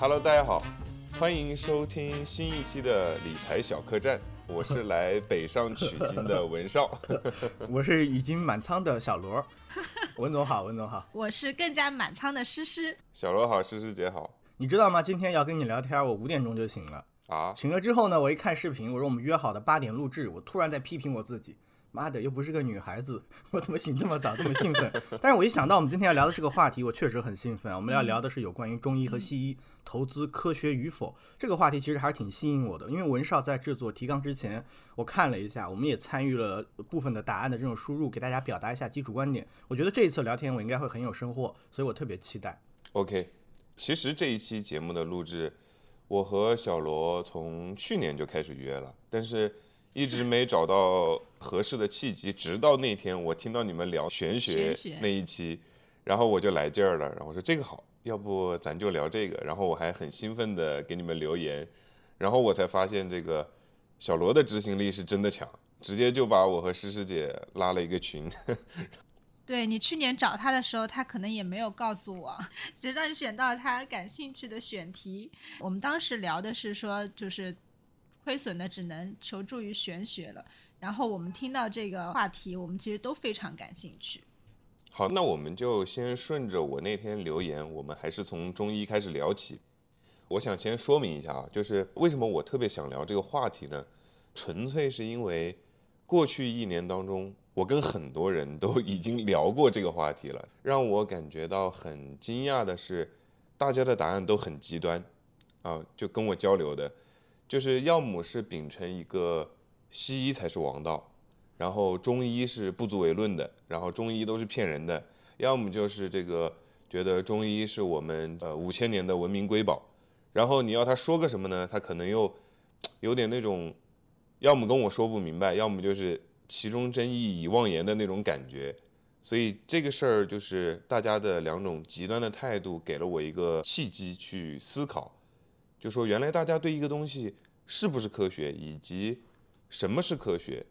Hello，大家好，欢迎收听新一期的理财小客栈。我是来北上取经的文少，我是已经满仓的小罗。文总好，文总好。我是更加满仓的诗诗。小罗好，诗诗姐好。你知道吗？今天要跟你聊天，我五点钟就醒了啊。醒了之后呢，我一看视频，我说我们约好的八点录制，我突然在批评我自己。妈的，又不是个女孩子，我怎么醒这么早，这么兴奋？但是我一想到我们今天要聊的这个话题，我确实很兴奋。我们要聊的是有关于中医和西医投资科学与否这个话题，其实还是挺吸引我的。因为文少在制作提纲之前，我看了一下，我们也参与了部分的答案的这种输入，给大家表达一下基础观点。我觉得这一次聊天我应该会很有收获，所以我特别期待。OK，其实这一期节目的录制，我和小罗从去年就开始约了，但是。一直没找到合适的契机，直到那天我听到你们聊玄学那一期，然后我就来劲儿了，然后说这个好，要不咱就聊这个，然后我还很兴奋的给你们留言，然后我才发现这个小罗的执行力是真的强，直接就把我和诗诗姐拉了一个群。对你去年找他的时候，他可能也没有告诉我，直到你选到他感兴趣的选题，我们当时聊的是说就是。亏损的只能求助于玄学了。然后我们听到这个话题，我们其实都非常感兴趣。好，那我们就先顺着我那天留言，我们还是从中医开始聊起。我想先说明一下啊，就是为什么我特别想聊这个话题呢？纯粹是因为过去一年当中，我跟很多人都已经聊过这个话题了。让我感觉到很惊讶的是，大家的答案都很极端啊，就跟我交流的。就是要么是秉承一个西医才是王道，然后中医是不足为论的，然后中医都是骗人的；要么就是这个觉得中医是我们呃五千年的文明瑰宝，然后你要他说个什么呢？他可能又有点那种，要么跟我说不明白，要么就是其中真意已妄言的那种感觉。所以这个事儿就是大家的两种极端的态度，给了我一个契机去思考。就说原来大家对一个东西是不是科学，以及什么是科学，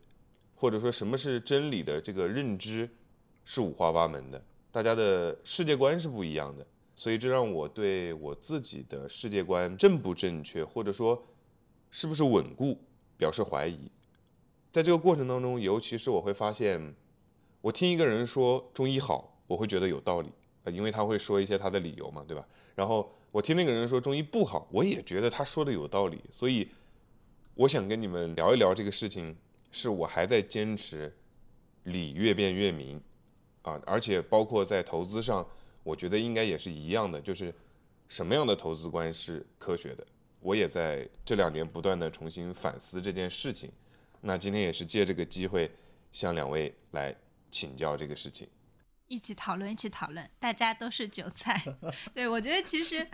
或者说什么是真理的这个认知是五花八门的，大家的世界观是不一样的，所以这让我对我自己的世界观正不正确，或者说是不是稳固表示怀疑。在这个过程当中，尤其是我会发现，我听一个人说中医好，我会觉得有道理啊，因为他会说一些他的理由嘛，对吧？然后。我听那个人说中医不好，我也觉得他说的有道理，所以我想跟你们聊一聊这个事情，是我还在坚持理越辩越明啊，而且包括在投资上，我觉得应该也是一样的，就是什么样的投资观是科学的，我也在这两年不断的重新反思这件事情。那今天也是借这个机会向两位来请教这个事情。一起讨论，一起讨论，大家都是韭菜。对我觉得其实，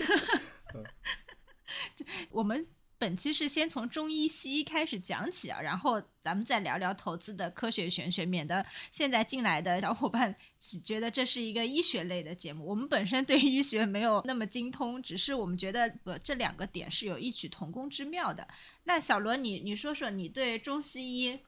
我们本期是先从中医、西医开始讲起啊，然后咱们再聊聊投资的科学玄学，免得现在进来的小伙伴 觉得这是一个医学类的节目。我们本身对医学没有那么精通，只是我们觉得呃这两个点是有异曲同工之妙的。那小罗，你你说说你对中西医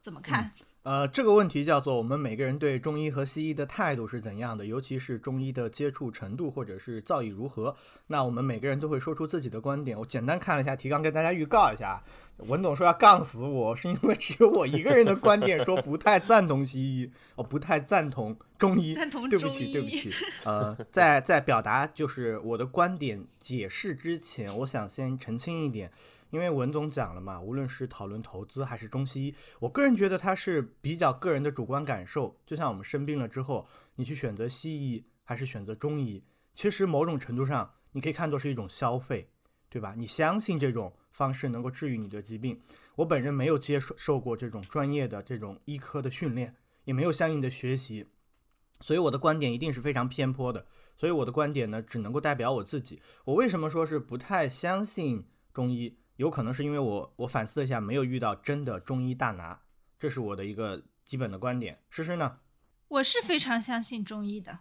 怎么看？呃，这个问题叫做我们每个人对中医和西医的态度是怎样的，尤其是中医的接触程度或者是造诣如何。那我们每个人都会说出自己的观点。我简单看了一下提纲，跟大家预告一下。文总说要杠死我，是因为只有我一个人的观点说不太赞同西医，我不太赞同中医。赞同对不起，对不起。呃，在在表达就是我的观点解释之前，我想先澄清一点。因为文总讲了嘛，无论是讨论投资还是中西医，我个人觉得它是比较个人的主观感受。就像我们生病了之后，你去选择西医还是选择中医，其实某种程度上你可以看作是一种消费，对吧？你相信这种方式能够治愈你的疾病。我本人没有接受受过这种专业的这种医科的训练，也没有相应的学习，所以我的观点一定是非常偏颇的。所以我的观点呢，只能够代表我自己。我为什么说是不太相信中医？有可能是因为我我反思了一下，没有遇到真的中医大拿，这是我的一个基本的观点。诗诗呢？我是非常相信中医的，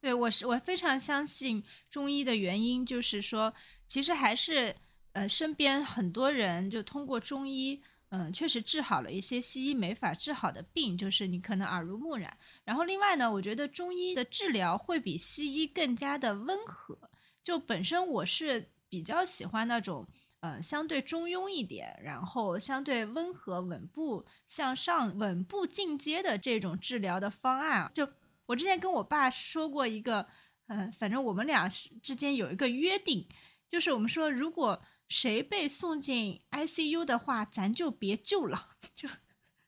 对我是我非常相信中医的原因就是说，其实还是呃身边很多人就通过中医，嗯，确实治好了一些西医没法治好的病，就是你可能耳濡目染。然后另外呢，我觉得中医的治疗会比西医更加的温和，就本身我是。比较喜欢那种。嗯，相对中庸一点，然后相对温和、稳步向上、稳步进阶的这种治疗的方案啊。就我之前跟我爸说过一个，嗯，反正我们俩之间有一个约定，就是我们说，如果谁被送进 ICU 的话，咱就别救了。就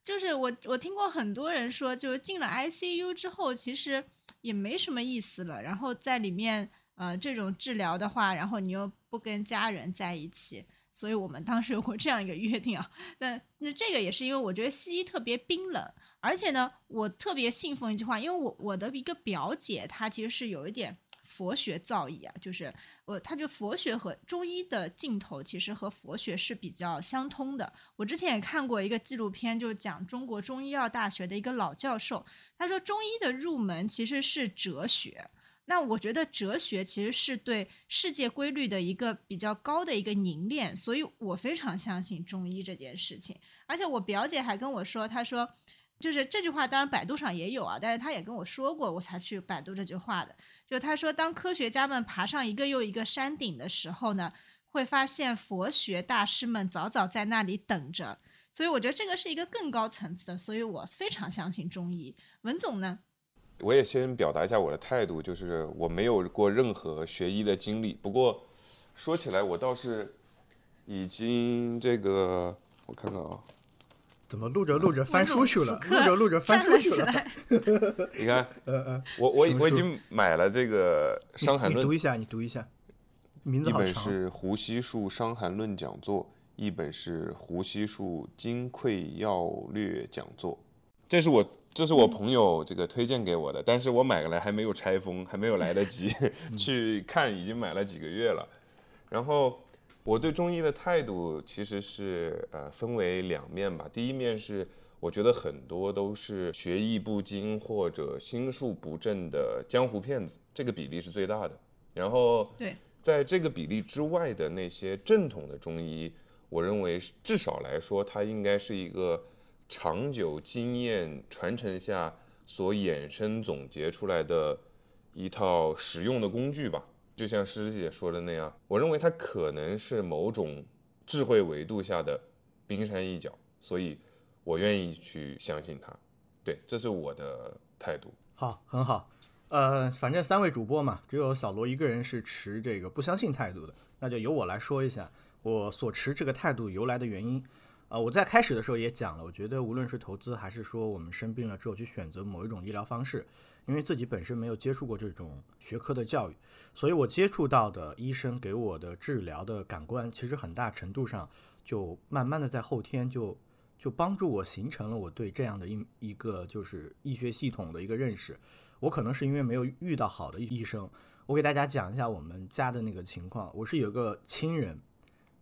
就是我我听过很多人说，就是进了 ICU 之后，其实也没什么意思了。然后在里面。呃，这种治疗的话，然后你又不跟家人在一起，所以我们当时有过这样一个约定啊。那那这个也是因为我觉得西医特别冰冷，而且呢，我特别信奉一句话，因为我我的一个表姐她其实是有一点佛学造诣啊，就是我她就佛学和中医的镜头其实和佛学是比较相通的。我之前也看过一个纪录片，就是讲中国中医药大学的一个老教授，他说中医的入门其实是哲学。那我觉得哲学其实是对世界规律的一个比较高的一个凝练，所以我非常相信中医这件事情。而且我表姐还跟我说，她说，就是这句话，当然百度上也有啊，但是她也跟我说过，我才去百度这句话的。就她说，当科学家们爬上一个又一个山顶的时候呢，会发现佛学大师们早早在那里等着。所以我觉得这个是一个更高层次的，所以我非常相信中医。文总呢？我也先表达一下我的态度，就是我没有过任何学医的经历。不过说起来，我倒是已经这个，我看看啊，怎么录着录着翻书去了？录着录着翻书去了。你看，我我我已经买了这个《伤寒论》，你读一下，你读一下，名字好长。一本是《胡西树伤寒论讲座》，一本是《胡西树金匮要略讲座》，这是我。这是我朋友这个推荐给我的，但是我买过来还没有拆封，还没有来得及 去看，已经买了几个月了。然后我对中医的态度其实是呃分为两面吧。第一面是我觉得很多都是学艺不精或者心术不正的江湖骗子，这个比例是最大的。然后对，在这个比例之外的那些正统的中医，我认为至少来说，它应该是一个。长久经验传承下所衍生总结出来的一套实用的工具吧，就像师姐说的那样，我认为它可能是某种智慧维度下的冰山一角，所以我愿意去相信它。对，这是我的态度。好，很好。呃，反正三位主播嘛，只有小罗一个人是持这个不相信态度的，那就由我来说一下我所持这个态度由来的原因。啊，我在开始的时候也讲了，我觉得无论是投资还是说我们生病了之后去选择某一种医疗方式，因为自己本身没有接触过这种学科的教育，所以我接触到的医生给我的治疗的感官，其实很大程度上就慢慢的在后天就就帮助我形成了我对这样的一一个就是医学系统的一个认识。我可能是因为没有遇到好的医生，我给大家讲一下我们家的那个情况，我是有个亲人。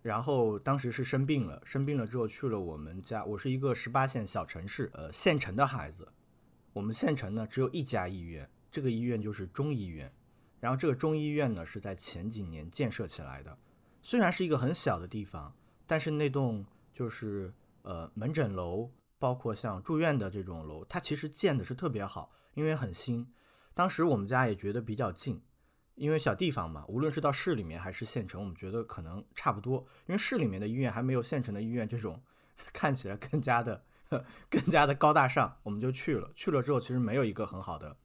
然后当时是生病了，生病了之后去了我们家。我是一个十八线小城市，呃，县城的孩子。我们县城呢只有一家医院，这个医院就是中医院。然后这个中医院呢是在前几年建设起来的，虽然是一个很小的地方，但是那栋就是呃门诊楼，包括像住院的这种楼，它其实建的是特别好，因为很新。当时我们家也觉得比较近。因为小地方嘛，无论是到市里面还是县城，我们觉得可能差不多。因为市里面的医院还没有县城的医院这种 看起来更加的、更加的高大上，我们就去了。去了之后，其实没有一个很好的、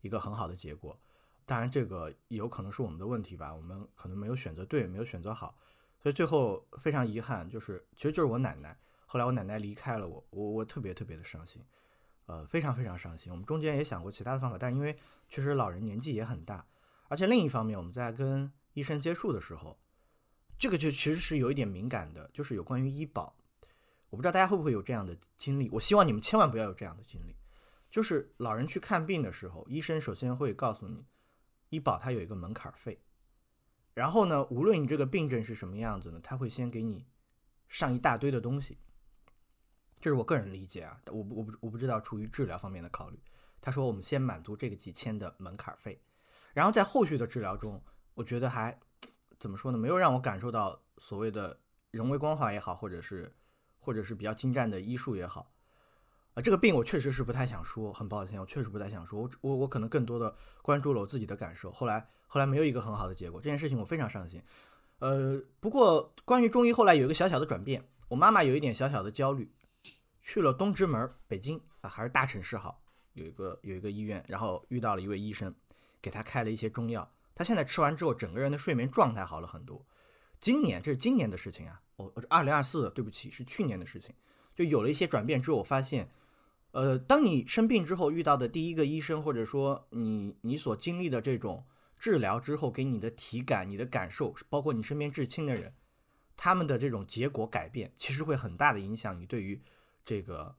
一个很好的结果。当然，这个有可能是我们的问题吧，我们可能没有选择对，没有选择好，所以最后非常遗憾，就是其实就是我奶奶。后来我奶奶离开了我，我我特别特别的伤心，呃，非常非常伤心。我们中间也想过其他的方法，但因为确实老人年纪也很大。而且另一方面，我们在跟医生接触的时候，这个就其实是有一点敏感的，就是有关于医保。我不知道大家会不会有这样的经历，我希望你们千万不要有这样的经历。就是老人去看病的时候，医生首先会告诉你，医保它有一个门槛费。然后呢，无论你这个病症是什么样子呢，他会先给你上一大堆的东西。这是我个人理解啊，我不我不我不知道出于治疗方面的考虑。他说我们先满足这个几千的门槛费。然后在后续的治疗中，我觉得还怎么说呢？没有让我感受到所谓的人为关怀也好，或者是或者是比较精湛的医术也好。啊，这个病我确实是不太想说，很抱歉，我确实不太想说。我我我可能更多的关注了我自己的感受。后来后来没有一个很好的结果，这件事情我非常伤心。呃，不过关于中医后来有一个小小的转变，我妈妈有一点小小的焦虑，去了东直门，北京啊，还是大城市好，有一个有一个医院，然后遇到了一位医生，给他开了一些中药，他现在吃完之后，整个人的睡眠状态好了很多。今年这是今年的事情啊，我我二零二四，对不起，是去年的事情，就有了一些转变之后，我发现，呃，当你生病之后遇到的第一个医生，或者说你你所经历的这种治疗之后给你的体感、你的感受，包括你身边至亲的人，他们的这种结果改变，其实会很大的影响你对于这个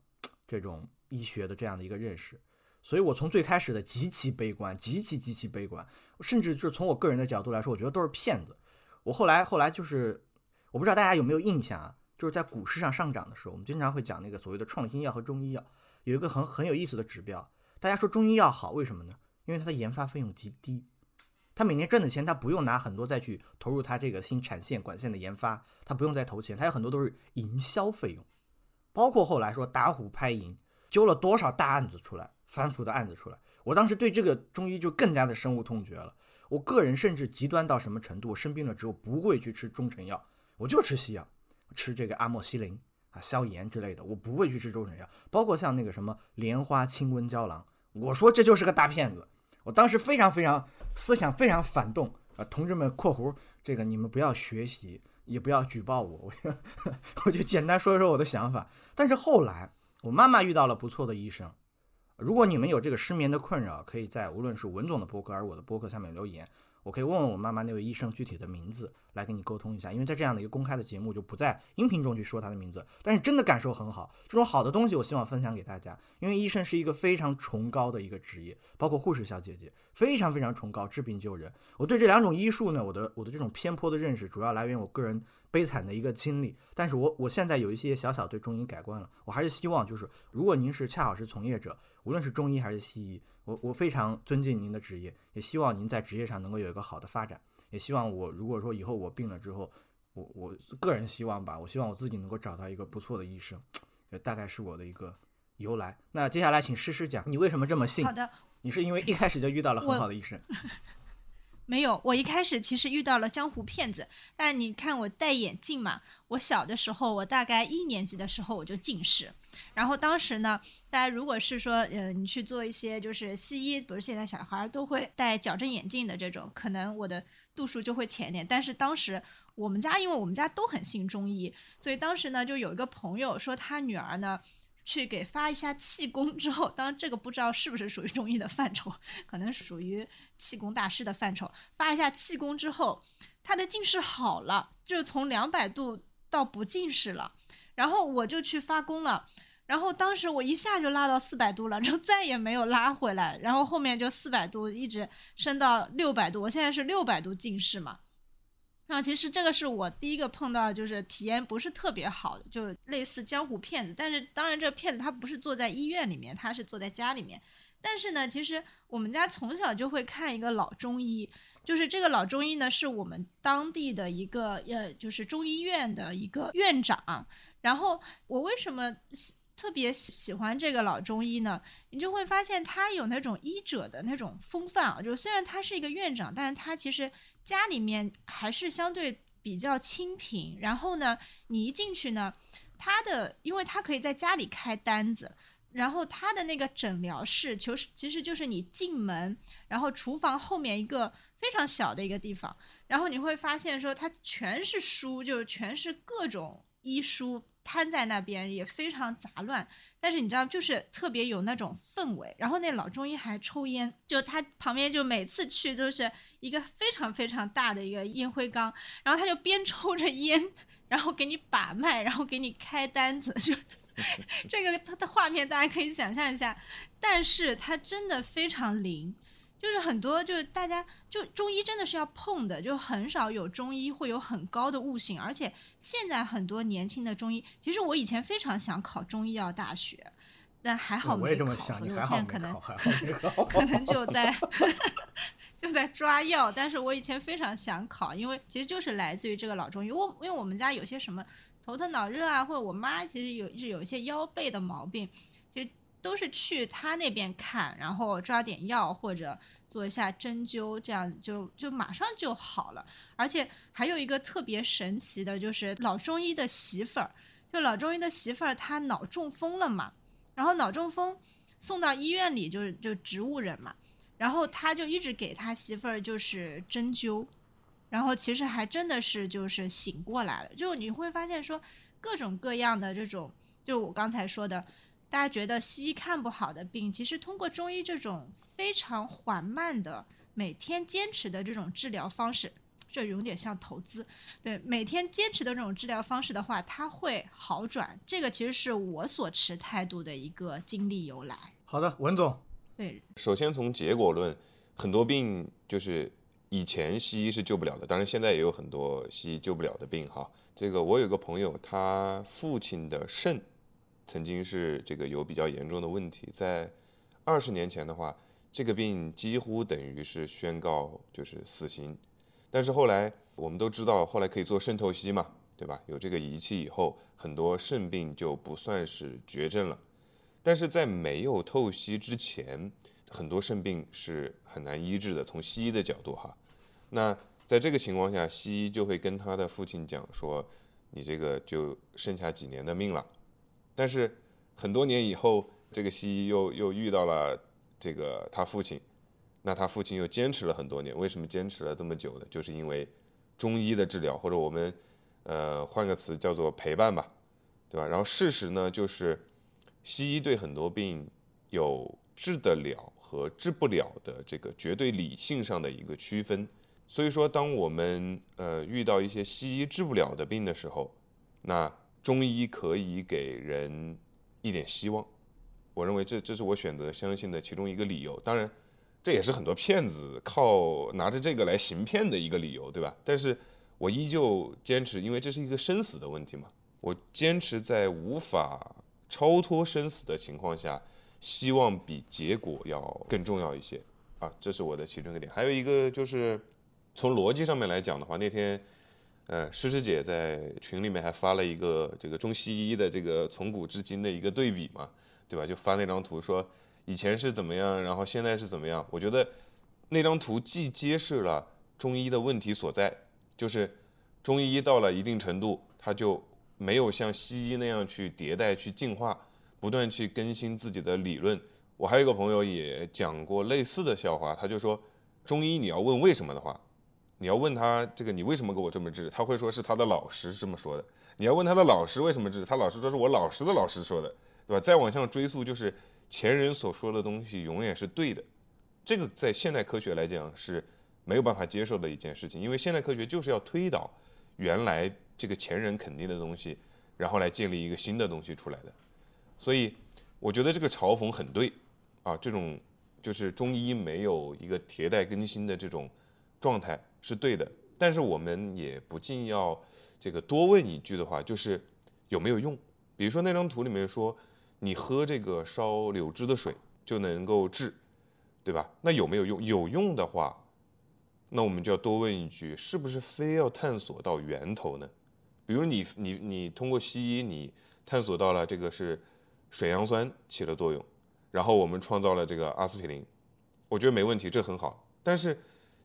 这种医学的这样的一个认识。所以我从最开始的极其悲观、极其极其悲观，甚至就是从我个人的角度来说，我觉得都是骗子。我后来后来就是，我不知道大家有没有印象啊？就是在股市上上涨的时候，我们经常会讲那个所谓的创新药和中医药，有一个很很有意思的指标。大家说中医药好，为什么呢？因为它的研发费用极低，它每年赚的钱，它不用拿很多再去投入它这个新产线管线的研发，它不用再投钱，它有很多都是营销费用。包括后来说打虎拍蝇，揪了多少大案子出来，反腐的案子出来，我当时对这个中医就更加的深恶痛绝了。我个人甚至极端到什么程度？生病了之后不会去吃中成药，我就吃西药，吃这个阿莫西林啊、消炎之类的，我不会去吃中成药。包括像那个什么莲花清瘟胶囊，我说这就是个大骗子。我当时非常非常思想非常反动啊，同志们（括弧这个你们不要学习，也不要举报我），我就简单说一说我的想法。但是后来我妈妈遇到了不错的医生。如果你们有这个失眠的困扰，可以在无论是文总的博客还是我的博客下面留言，我可以问问我妈妈那位医生具体的名字来跟你沟通一下。因为在这样的一个公开的节目，就不在音频中去说他的名字。但是真的感受很好，这种好的东西我希望分享给大家。因为医生是一个非常崇高的一个职业，包括护士小姐姐非常非常崇高，治病救人。我对这两种医术呢，我的我的这种偏颇的认识，主要来源于我个人。悲惨的一个经历，但是我我现在有一些小小对中医改观了。我还是希望，就是如果您是恰好是从业者，无论是中医还是西医，我我非常尊敬您的职业，也希望您在职业上能够有一个好的发展。也希望我如果说以后我病了之后，我我个人希望吧，我希望我自己能够找到一个不错的医生，大概是我的一个由来。那接下来请诗诗讲，你为什么这么信？好的，你是因为一开始就遇到了很好的医生。没有，我一开始其实遇到了江湖骗子。但你看我戴眼镜嘛，我小的时候，我大概一年级的时候我就近视。然后当时呢，大家如果是说，呃，你去做一些就是西医，不是现在小孩都会戴矫正眼镜的这种，可能我的度数就会浅一点。但是当时我们家，因为我们家都很信中医，所以当时呢，就有一个朋友说他女儿呢。去给发一下气功之后，当然这个不知道是不是属于中医的范畴，可能属于气功大师的范畴。发一下气功之后，他的近视好了，就是从两百度到不近视了。然后我就去发功了，然后当时我一下就拉到四百度了，然后再也没有拉回来。然后后面就四百度一直升到六百度，我现在是六百度近视嘛。那其实这个是我第一个碰到，就是体验不是特别好的，就类似江湖骗子。但是当然，这个骗子他不是坐在医院里面，他是坐在家里面。但是呢，其实我们家从小就会看一个老中医，就是这个老中医呢，是我们当地的一个呃，就是中医院的一个院长。然后我为什么特别喜欢这个老中医呢？你就会发现他有那种医者的那种风范啊，就虽然他是一个院长，但是他其实。家里面还是相对比较清贫，然后呢，你一进去呢，他的，因为他可以在家里开单子，然后他的那个诊疗室，其实其实就是你进门，然后厨房后面一个非常小的一个地方，然后你会发现说，它全是书，就全是各种医书。瘫在那边也非常杂乱，但是你知道，就是特别有那种氛围。然后那老中医还抽烟，就他旁边就每次去都是一个非常非常大的一个烟灰缸，然后他就边抽着烟，然后给你把脉，然后给你开单子，就这个他的画面大家可以想象一下，但是他真的非常灵。就是很多，就是大家就中医真的是要碰的，就很少有中医会有很高的悟性，而且现在很多年轻的中医，其实我以前非常想考中医药大学，但还好没考，否则现在可能可能就在 就在抓药。但是我以前非常想考，因为其实就是来自于这个老中医，我因为我们家有些什么头疼脑热啊，或者我妈其实有是有一些腰背的毛病。都是去他那边看，然后抓点药或者做一下针灸，这样就就马上就好了。而且还有一个特别神奇的，就是老中医的媳妇儿，就老中医的媳妇儿，她脑中风了嘛，然后脑中风送到医院里，就是就植物人嘛，然后他就一直给他媳妇儿就是针灸，然后其实还真的是就是醒过来了，就你会发现说各种各样的这种，就我刚才说的。大家觉得西医看不好的病，其实通过中医这种非常缓慢的、每天坚持的这种治疗方式，这有点像投资。对，每天坚持的这种治疗方式的话，它会好转。这个其实是我所持态度的一个经历由来。好的，文总。对，首先从结果论，很多病就是以前西医是救不了的，当然现在也有很多西医救不了的病哈。这个我有个朋友，他父亲的肾。曾经是这个有比较严重的问题，在二十年前的话，这个病几乎等于是宣告就是死刑。但是后来我们都知道，后来可以做肾透析嘛，对吧？有这个仪器以后，很多肾病就不算是绝症了。但是在没有透析之前，很多肾病是很难医治的。从西医的角度哈，那在这个情况下，西医就会跟他的父亲讲说：“你这个就剩下几年的命了。”但是很多年以后，这个西医又又遇到了这个他父亲，那他父亲又坚持了很多年。为什么坚持了这么久呢？就是因为中医的治疗，或者我们呃换个词叫做陪伴吧，对吧？然后事实呢，就是西医对很多病有治得了和治不了的这个绝对理性上的一个区分。所以说，当我们呃遇到一些西医治不了的病的时候，那中医可以给人一点希望，我认为这这是我选择相信的其中一个理由。当然，这也是很多骗子靠拿着这个来行骗的一个理由，对吧？但是我依旧坚持，因为这是一个生死的问题嘛。我坚持在无法超脱生死的情况下，希望比结果要更重要一些啊，这是我的其中一个点。还有一个就是从逻辑上面来讲的话，那天。嗯，诗诗姐在群里面还发了一个这个中西医的这个从古至今的一个对比嘛，对吧？就发那张图说以前是怎么样，然后现在是怎么样。我觉得那张图既揭示了中医的问题所在，就是中医到了一定程度，它就没有像西医那样去迭代、去进化，不断去更新自己的理论。我还有一个朋友也讲过类似的笑话，他就说中医你要问为什么的话。你要问他这个，你为什么给我这么治？他会说是他的老师这么说的。你要问他的老师为什么治，他老师说是我老师的老师说的，对吧？再往上追溯，就是前人所说的东西永远是对的。这个在现代科学来讲是没有办法接受的一件事情，因为现代科学就是要推导原来这个前人肯定的东西，然后来建立一个新的东西出来的。所以我觉得这个嘲讽很对啊，这种就是中医没有一个迭代更新的这种状态。是对的，但是我们也不禁要这个多问一句的话，就是有没有用？比如说那张图里面说，你喝这个烧柳枝的水就能够治，对吧？那有没有用？有用的话，那我们就要多问一句，是不是非要探索到源头呢？比如你你你通过西医，你探索到了这个是水杨酸起了作用，然后我们创造了这个阿司匹林，我觉得没问题，这很好，但是。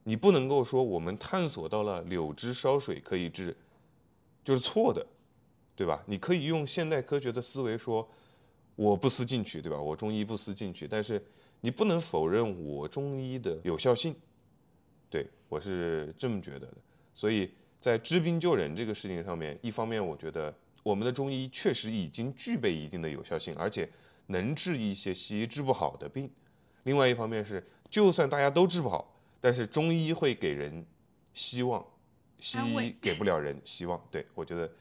你不能够说我们探索到了柳枝烧水可以治，就是错的，对吧？你可以用现代科学的思维说，我不思进取，对吧？我中医不思进取，但是你不能否认我中医的有效性，对我是这么觉得的。所以在治病救人这个事情上面，一方面我觉得我们的中医确实已经具备一定的有效性，而且能治一些西医治不好的病；另外一方面是，就算大家都治不好。但是中医会给人希望，西医给不了人希望。对我觉得，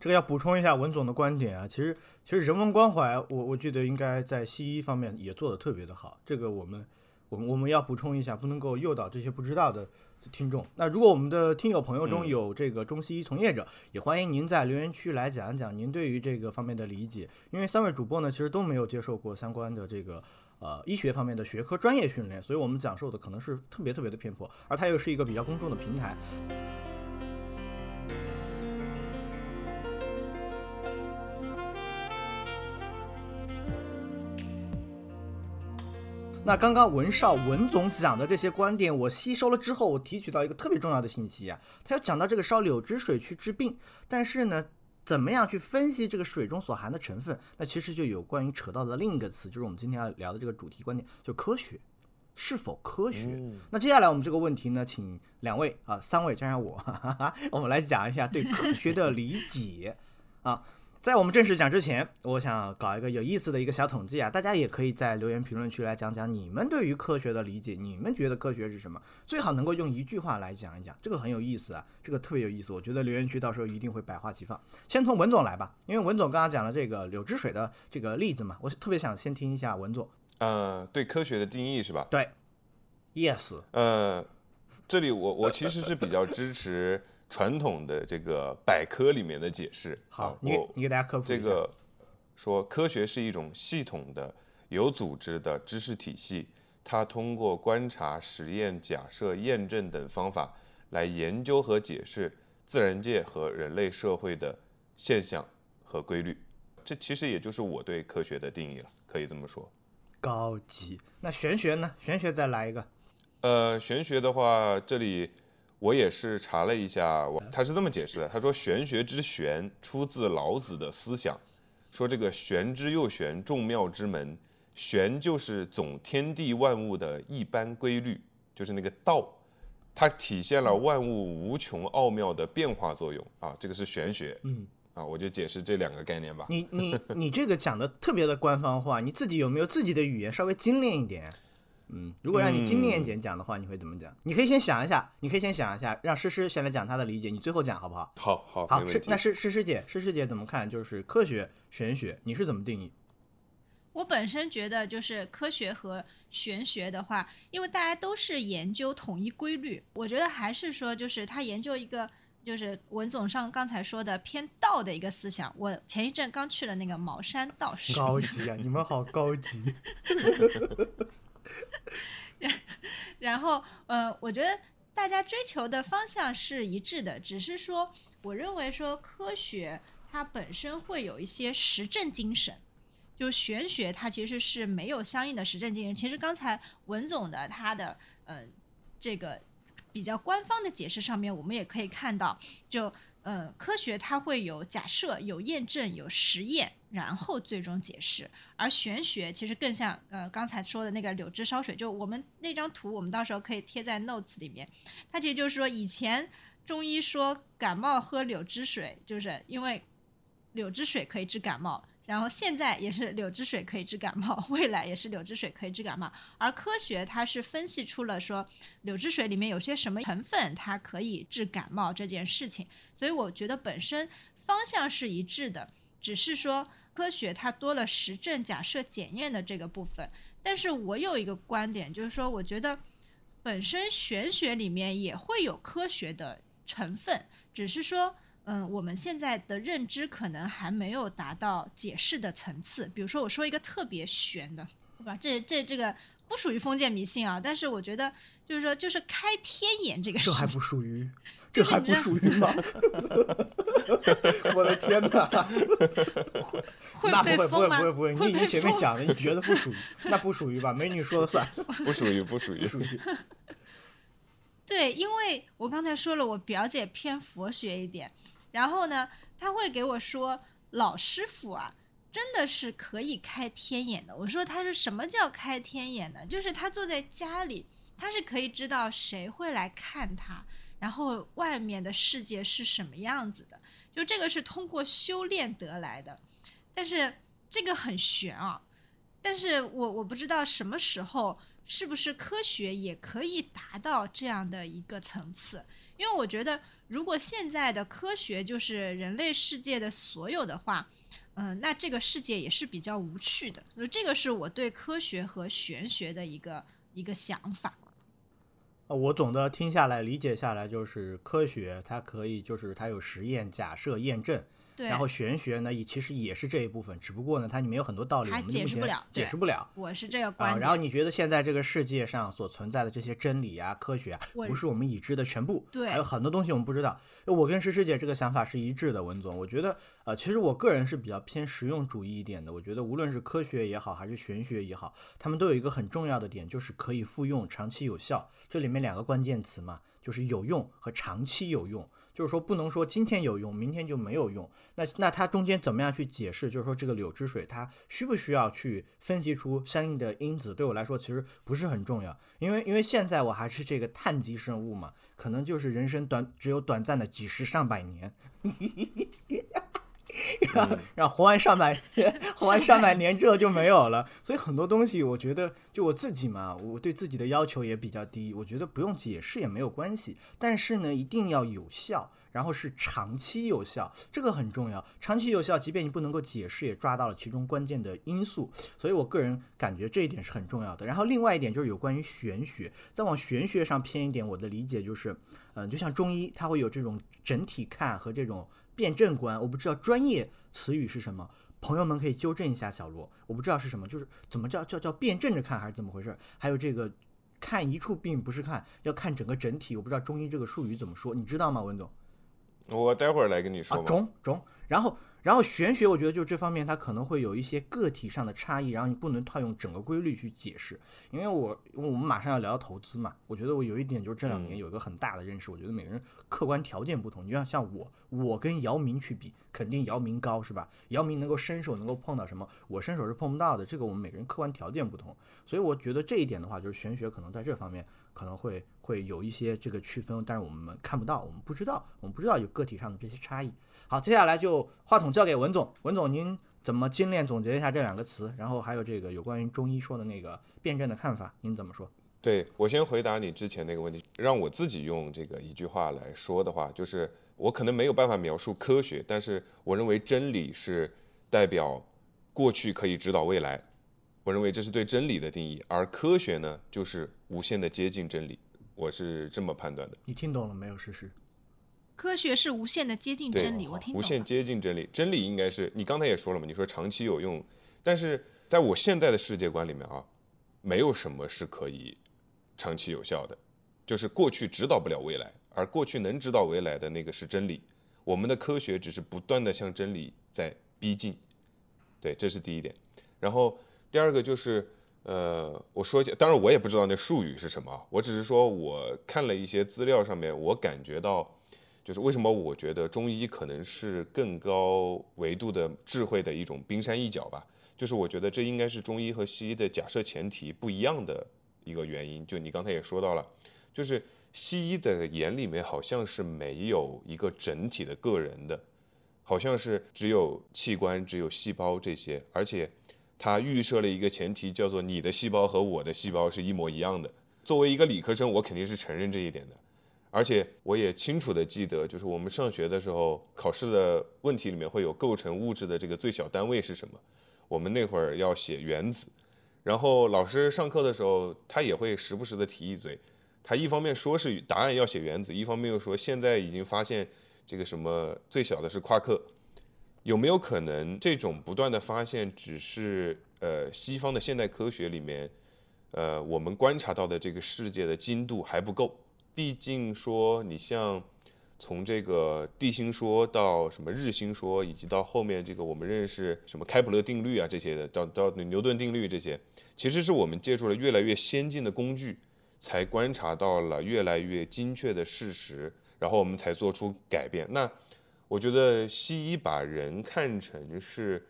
这个要补充一下文总的观点啊。其实，其实人文关怀，我我觉得应该在西医方面也做得特别的好。这个我们，我们我们要补充一下，不能够诱导这些不知道的听众。那如果我们的听友朋友中有这个中西医从业者，也欢迎您在留言区来讲一讲您对于这个方面的理解。因为三位主播呢，其实都没有接受过相关的这个。呃，医学方面的学科专业训练，所以我们讲授的可能是特别特别的偏颇，而它又是一个比较公众的平台。那刚刚文少文总讲的这些观点，我吸收了之后，我提取到一个特别重要的信息啊，他要讲到这个烧柳枝水去治病，但是呢，怎么样去分析这个水中所含的成分？那其实就有关于扯到的另一个词，就是我们今天要聊的这个主题观点，就科学。是否科学？那接下来我们这个问题呢，请两位啊，三位加上我，哈哈，我们来讲一下对科学的理解啊。在我们正式讲之前，我想搞一个有意思的一个小统计啊，大家也可以在留言评论区来讲讲你们对于科学的理解，你们觉得科学是什么？最好能够用一句话来讲一讲，这个很有意思啊，这个特别有意思。我觉得留言区到时候一定会百花齐放。先从文总来吧，因为文总刚刚讲了这个柳枝水的这个例子嘛，我特别想先听一下文总。呃，对科学的定义是吧？对，yes。呃，这里我我其实是比较支持。传统的这个百科里面的解释，好，你你给大家科普这个，说科学是一种系统的、有组织的知识体系，它通过观察、实验、假设、验证等方法来研究和解释自然界和人类社会的现象和规律。这其实也就是我对科学的定义了，可以这么说。高级。那玄学呢？玄学再来一个。呃，玄学的话，这里。我也是查了一下，我他是这么解释的，他说玄学之玄出自老子的思想，说这个玄之又玄，众妙之门，玄就是总天地万物的一般规律，就是那个道，它体现了万物无穷奥妙的变化作用啊，这个是玄学，嗯，啊，我就解释这两个概念吧。你你你这个讲的特别的官方化，你自己有没有自己的语言稍微精炼一点？嗯，如果让你精炼一点讲的话，你会怎么讲？你可以先想一下，你可以先想一下，让诗诗先来讲她的理解，你最后讲好不好？好，好，好。那诗诗诗姐，诗诗姐怎么看？就是科学、玄学，你是怎么定义？我本身觉得，就是科学和玄学的话，因为大家都是研究统一规律，我觉得还是说，就是他研究一个，就是文总上刚才说的偏道的一个思想。我前一阵刚去了那个茅山道士，高级啊！你们好高级。然 然后，呃，我觉得大家追求的方向是一致的，只是说，我认为说科学它本身会有一些实证精神，就玄学它其实是没有相应的实证精神。其实刚才文总的他的，呃，这个比较官方的解释上面，我们也可以看到，就。嗯，科学它会有假设、有验证、有实验，然后最终解释。而玄学其实更像呃刚才说的那个柳枝烧水，就我们那张图，我们到时候可以贴在 notes 里面。它其实就是说，以前中医说感冒喝柳枝水，就是因为柳枝水可以治感冒。然后现在也是柳枝水可以治感冒，未来也是柳枝水可以治感冒。而科学它是分析出了说柳枝水里面有些什么成分，它可以治感冒这件事情。所以我觉得本身方向是一致的，只是说科学它多了实证、假设、检验的这个部分。但是我有一个观点，就是说我觉得本身玄学里面也会有科学的成分，只是说。嗯，我们现在的认知可能还没有达到解释的层次。比如说，我说一个特别玄的，对吧？这这这个不属于封建迷信啊，但是我觉得就是说，就是开天眼这个事情，这还不属于，这还不属于吗？我的天哪！会那不会不会不会不会，你已经前面讲了，你觉得不属于，那不属于吧？美女说了算，不属于不属于属于。对，因为我刚才说了，我表姐偏佛学一点。然后呢，她会给我说：“老师傅啊，真的是可以开天眼的。”我说：“他是什么叫开天眼呢？就是他坐在家里，他是可以知道谁会来看他，然后外面的世界是什么样子的。就这个是通过修炼得来的，但是这个很玄啊。但是我我不知道什么时候是不是科学也可以达到这样的一个层次，因为我觉得。”如果现在的科学就是人类世界的所有的话，嗯，那这个世界也是比较无趣的。那这个是我对科学和玄学的一个一个想法。我总的听下来、理解下来，就是科学它可以，就是它有实验、假设、验证。对然后玄学呢，也其实也是这一部分，只不过呢，它里面有很多道理，还我们解释不了解释不了。我是这个观啊，点。然后你觉得现在这个世界上所存在的这些真理啊、科学啊，不是我们已知的全部，对还有很多东西我们不知道。我跟诗诗姐这个想法是一致的，文总，我觉得呃，其实我个人是比较偏实用主义一点的。我觉得无论是科学也好，还是玄学也好，他们都有一个很重要的点，就是可以复用、长期有效。这里面两个关键词嘛，就是有用和长期有用。就是说不能说今天有用，明天就没有用。那那它中间怎么样去解释？就是说这个柳枝水它需不需要去分析出相应的因子？对我来说其实不是很重要，因为因为现在我还是这个碳基生物嘛，可能就是人生短只有短暂的几十上百年。然后，然后活完上百，活完上百年之后就没有了。所以很多东西，我觉得就我自己嘛，我对自己的要求也比较低。我觉得不用解释也没有关系，但是呢，一定要有效，然后是长期有效，这个很重要。长期有效，即便你不能够解释，也抓到了其中关键的因素。所以我个人感觉这一点是很重要的。然后另外一点就是有关于玄学，再往玄学上偏一点，我的理解就是，嗯，就像中医，它会有这种整体看和这种。辩证观，我不知道专业词语是什么，朋友们可以纠正一下小罗，我不知道是什么，就是怎么叫叫叫辩证着看还是怎么回事？还有这个看一处病不是看，要看整个整体，我不知道中医这个术语怎么说，你知道吗，文总？我待会儿来跟你说。中中，然后然后玄学，我觉得就这方面它可能会有一些个体上的差异，然后你不能套用整个规律去解释。因为我因为我们马上要聊投资嘛，我觉得我有一点就是这两年有一个很大的认识，我觉得每个人客观条件不同。你像像我，我跟姚明去比，肯定姚明高是吧？姚明能够伸手能够碰到什么，我伸手是碰不到的。这个我们每个人客观条件不同，所以我觉得这一点的话，就是玄学可能在这方面可能会会有一些这个区分，但是我们看不到，我们不知道，我们不知道有个体上的这些差异。好，接下来就话筒交给文总，文总您怎么精炼总结一下这两个词？然后还有这个有关于中医说的那个辩证的看法，您怎么说？对我先回答你之前那个问题，让我自己用这个一句话来说的话，就是我可能没有办法描述科学，但是我认为真理是代表过去可以指导未来，我认为这是对真理的定义，而科学呢，就是无限的接近真理，我是这么判断的。你听懂了没有？诗诗，科学是无限的接近真理，我听无限。接近真理，真理应该是你刚才也说了嘛，你说长期有用，但是在我现在的世界观里面啊，没有什么是可以长期有效的，就是过去指导不了未来，而过去能指导未来的那个是真理，我们的科学只是不断的向真理在逼近，对，这是第一点。然后第二个就是，呃，我说一下，当然我也不知道那术语是什么啊，我只是说我看了一些资料上面，我感觉到。就是为什么我觉得中医可能是更高维度的智慧的一种冰山一角吧？就是我觉得这应该是中医和西医的假设前提不一样的一个原因。就你刚才也说到了，就是西医的眼里面好像是没有一个整体的个人的，好像是只有器官、只有细胞这些，而且它预设了一个前提，叫做你的细胞和我的细胞是一模一样的。作为一个理科生，我肯定是承认这一点的。而且我也清楚的记得，就是我们上学的时候，考试的问题里面会有构成物质的这个最小单位是什么。我们那会儿要写原子，然后老师上课的时候，他也会时不时的提一嘴。他一方面说是答案要写原子，一方面又说现在已经发现这个什么最小的是夸克。有没有可能这种不断的发现只是呃西方的现代科学里面，呃我们观察到的这个世界的精度还不够？毕竟说，你像从这个地心说到什么日心说，以及到后面这个我们认识什么开普勒定律啊这些的，到到牛顿定律这些，其实是我们借助了越来越先进的工具，才观察到了越来越精确的事实，然后我们才做出改变。那我觉得西医把人看成是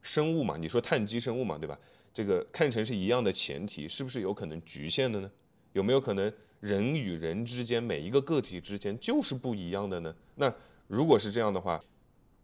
生物嘛，你说碳基生物嘛，对吧？这个看成是一样的前提，是不是有可能局限的呢？有没有可能？人与人之间，每一个个体之间就是不一样的呢？那如果是这样的话，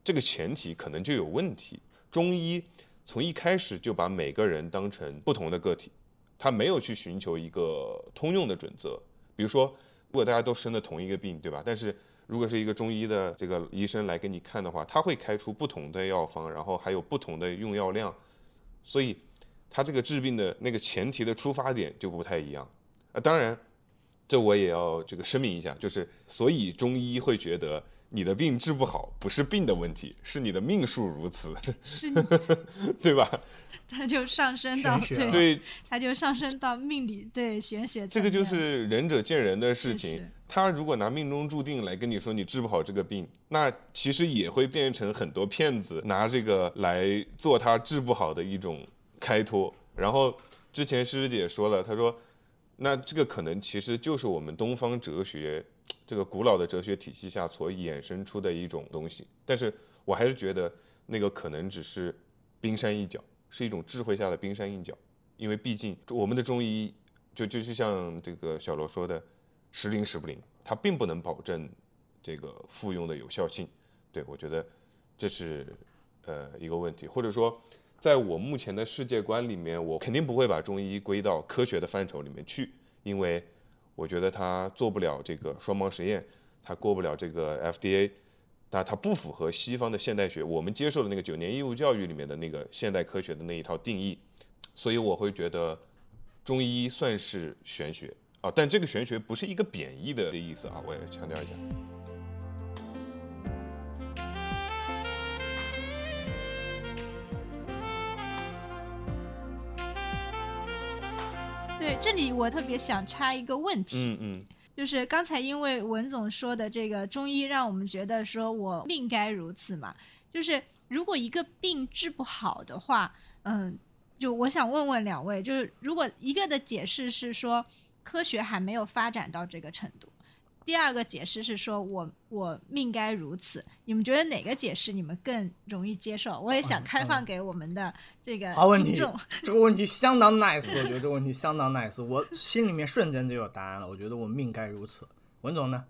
这个前提可能就有问题。中医从一开始就把每个人当成不同的个体，他没有去寻求一个通用的准则。比如说，如果大家都生了同一个病，对吧？但是如果是一个中医的这个医生来给你看的话，他会开出不同的药方，然后还有不同的用药量，所以他这个治病的那个前提的出发点就不太一样。啊，当然。这我也要这个声明一下，就是所以中医会觉得你的病治不好不是病的问题，是你的命数如此，是对吧？它就上升到对，对，它就上升到命理对玄学。这个就是仁者见仁的事情。他如果拿命中注定来跟你说你治不好这个病，那其实也会变成很多骗子拿这个来做他治不好的一种开脱。然后之前诗诗姐说了，她说，那这个可能其实就是我们东方哲学这个古老的哲学体系下所衍生出的一种东西。但是我还是觉得那个可能只是冰山一角，是一种智慧下的冰山一角。因为毕竟我们的中医就就就像这个小罗说的，时灵时不灵，它并不能保证这个复用的有效性。对我觉得这是呃一个问题，或者说在我目前的世界观里面，我肯定不会把中医归到科学的范畴里面去，因为我觉得它做不了这个双盲实验，它过不了这个 FDA。但它不符合西方的现代学，我们接受的那个九年义务教育里面的那个现代科学的那一套定义，所以我会觉得中医算是玄学啊，但这个玄学不是一个贬义的意思啊，我也强调一下。对，这里我特别想插一个问题，嗯嗯就是刚才因为文总说的这个中医，让我们觉得说我命该如此嘛。就是如果一个病治不好的话，嗯，就我想问问两位，就是如果一个的解释是说科学还没有发展到这个程度，第二个解释是说我我命该如此，你们觉得哪个解释你们更容易接受？我也想开放给我们的这个好问题听众。这个问题相当 nice，我觉得这个问题相当 nice，我心里面瞬间就有答案了。我觉得我命该如此。文总呢？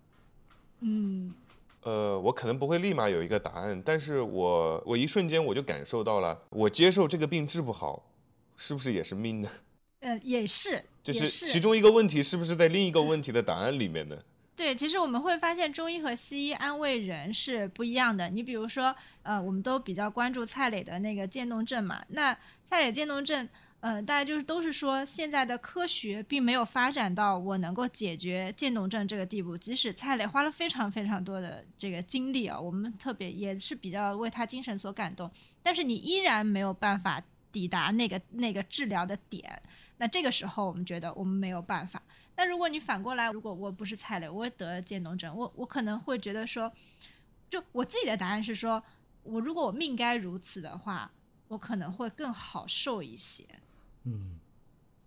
嗯，呃，我可能不会立马有一个答案，但是我我一瞬间我就感受到了，我接受这个病治不好，是不是也是命呢？呃，也是，就是其中一个问题是不是在另一个问题的答案里面呢？对，其实我们会发现中医和西医安慰人是不一样的。你比如说，呃，我们都比较关注蔡磊的那个渐冻症嘛。那蔡磊渐冻症，呃，大家就是都是说现在的科学并没有发展到我能够解决渐冻症这个地步。即使蔡磊花了非常非常多的这个精力啊，我们特别也是比较为他精神所感动，但是你依然没有办法抵达那个那个治疗的点。那这个时候，我们觉得我们没有办法。但如果你反过来，如果我不是蔡磊，我也得了渐冻症，我我可能会觉得说，就我自己的答案是说，我如果我命该如此的话，我可能会更好受一些，嗯，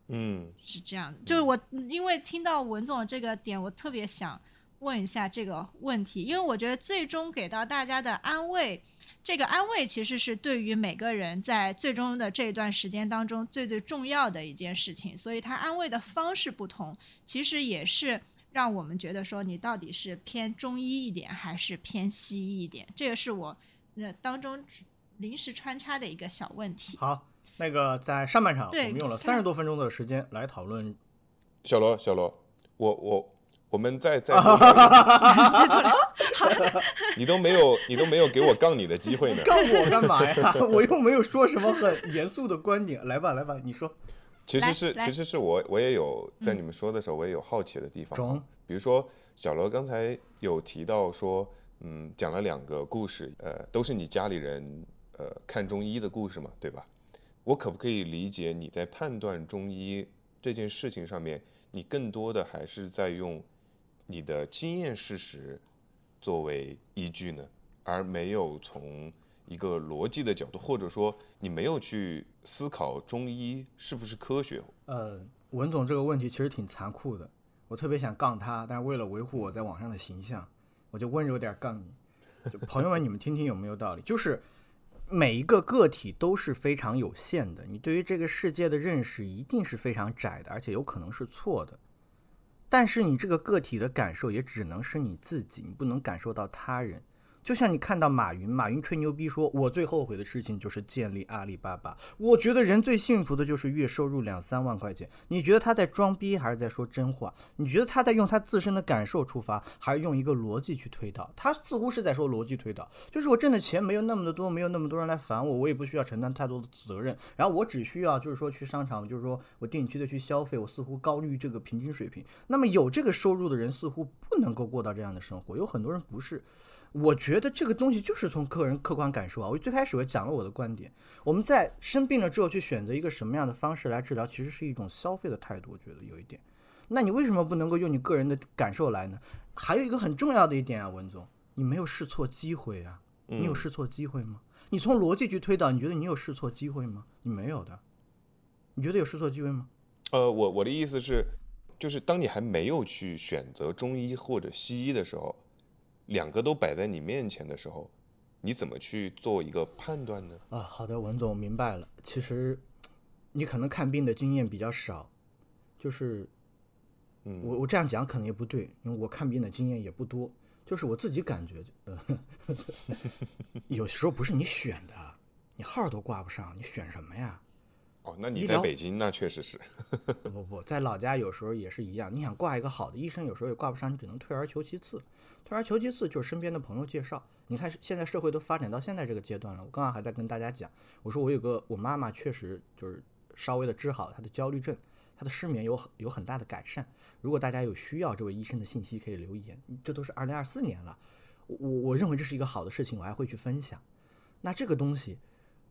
嗯，是这样。就是我因为听到文总这个点，我特别想问一下这个问题，因为我觉得最终给到大家的安慰，这个安慰其实是对于每个人在最终的这一段时间当中最最重要的一件事情，所以他安慰的方式不同，其实也是让我们觉得说你到底是偏中医一点还是偏西医一点，这个是我那当中临时穿插的一个小问题。好，那个在上半场我们用了三十多分钟的时间来讨论，小罗，小罗，我我我们再再多聊一点你都没有你都没有给我杠你的机会呢。杠我干嘛呀？我又没有说什么很严肃的观点。来吧，来吧，你说。其实是其实是我我也有在你们说的时候，我也有好奇的地方比如说小罗刚才有提到说，嗯，讲了两个故事，呃，都是你家里人呃看中医的故事嘛，对吧？我可不可以理解你在判断中医这件事情上面，你更多的还是在用你的经验事实作为依据呢，而没有从一个逻辑的角度，或者说你没有去思考中医是不是科学？呃，文总这个问题其实挺残酷的，我特别想杠他，但是为了维护我在网上的形象，我就温柔点杠你。就朋友们，你们听听有没有道理？就是每一个个体都是非常有限的，你对于这个世界的认识一定是非常窄的，而且有可能是错的。但是你这个个体的感受也只能是你自己，你不能感受到他人。就像你看到马云，马云吹牛逼说，我最后悔的事情就是建立阿里巴巴。我觉得人最幸福的就是月收入两三万块钱。你觉得他在装逼还是在说真话？你觉得他在用他自身的感受出发，还是用一个逻辑去推导？他似乎是在说逻辑推导，就是我挣的钱没有那么的多，没有那么多人来烦我，我也不需要承担太多的责任，然后我只需要就是说去商场，就是说我定期的去消费，我似乎高于这个平均水平。那么有这个收入的人似乎不能够过到这样的生活，有很多人不是。我觉得这个东西就是从个人客观感受啊。我最开始我讲了我的观点，我们在生病了之后去选择一个什么样的方式来治疗，其实是一种消费的态度。我觉得有一点，那你为什么不能够用你个人的感受来呢？还有一个很重要的一点啊，文总，你没有试错机会啊，你有试错机会吗？你从逻辑去推导，你觉得你有试错机会吗？你没有的，你觉得有试错机会吗？呃，我我的意思是，就是当你还没有去选择中医或者西医的时候。两个都摆在你面前的时候，你怎么去做一个判断呢？啊，好的，文总明白了。其实你可能看病的经验比较少，就是，嗯，我我这样讲可能也不对，因为我看病的经验也不多。就是我自己感觉，呃，有时候不是你选的，你号都挂不上，你选什么呀？哦，那你在北京那确实是。不不不，在老家有时候也是一样。你想挂一个好的医生，有时候也挂不上，你只能退而求其次。退而求其次就是身边的朋友介绍。你看现在社会都发展到现在这个阶段了，我刚刚还在跟大家讲，我说我有个我妈妈确实就是稍微的治好她的焦虑症，她的失眠有很有很大的改善。如果大家有需要这位医生的信息，可以留言。这都是二零二四年了，我我认为这是一个好的事情，我还会去分享。那这个东西。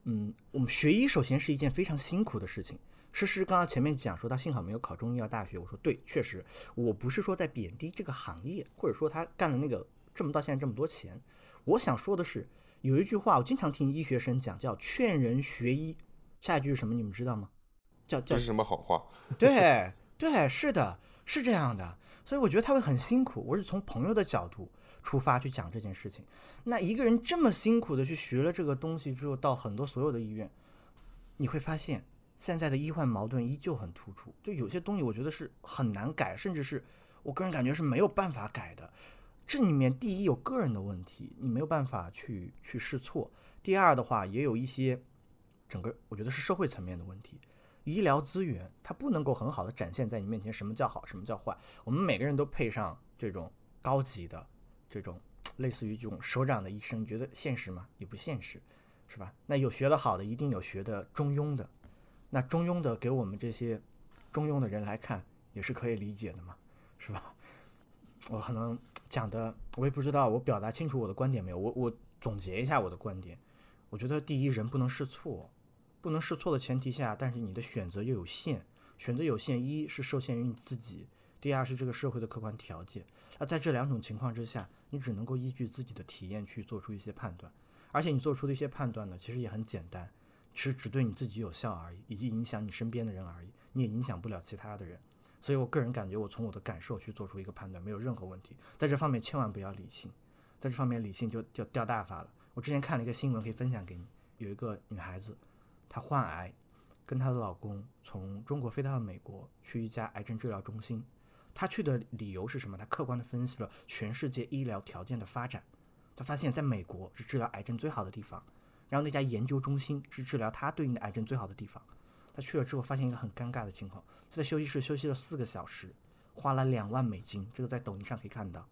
嗯，我们学医首先是一件非常辛苦的事情。诗诗刚刚前面讲说他幸好没有考中医药大学，我说对，确实，我不是说在贬低这个行业，或者说他干了那个挣不到现在这么多钱。我想说的是，有一句话我经常听医学生讲，叫劝人学医。下一句是什么？你们知道吗？叫叫是什么好话？对对，是的，是这样的。所以我觉得他会很辛苦。我是从朋友的角度。出发去讲这件事情，那一个人这么辛苦的去学了这个东西之后，到很多所有的医院，你会发现现在的医患矛盾依旧很突出。就有些东西，我觉得是很难改，甚至是我个人感觉是没有办法改的。这里面第一有个人的问题，你没有办法去去试错；第二的话，也有一些整个我觉得是社会层面的问题，医疗资源它不能够很好的展现在你面前什么叫好，什么叫坏。我们每个人都配上这种高级的。这种类似于这种首长的医生，你觉得现实吗？也不现实，是吧？那有学得好的，一定有学的中庸的。那中庸的给我们这些中庸的人来看，也是可以理解的嘛，是吧？我可能讲的，我也不知道我表达清楚我的观点没有。我我总结一下我的观点，我觉得第一，人不能试错，不能试错的前提下，但是你的选择又有限，选择有限，一是受限于你自己。第二是这个社会的客观条件，那在这两种情况之下，你只能够依据自己的体验去做出一些判断，而且你做出的一些判断呢，其实也很简单，其实只对你自己有效而已，以及影响你身边的人而已，你也影响不了其他的人。所以我个人感觉，我从我的感受去做出一个判断，没有任何问题。在这方面千万不要理性，在这方面理性就就掉大发了。我之前看了一个新闻，可以分享给你，有一个女孩子，她患癌，跟她的老公从中国飞到了美国，去一家癌症治疗中心。他去的理由是什么？他客观的分析了全世界医疗条件的发展，他发现在美国是治疗癌症最好的地方，然后那家研究中心是治疗他对应的癌症最好的地方。他去了之后，发现一个很尴尬的情况，他在休息室休息了四个小时，花了两万美金，这个在抖音上可以看到。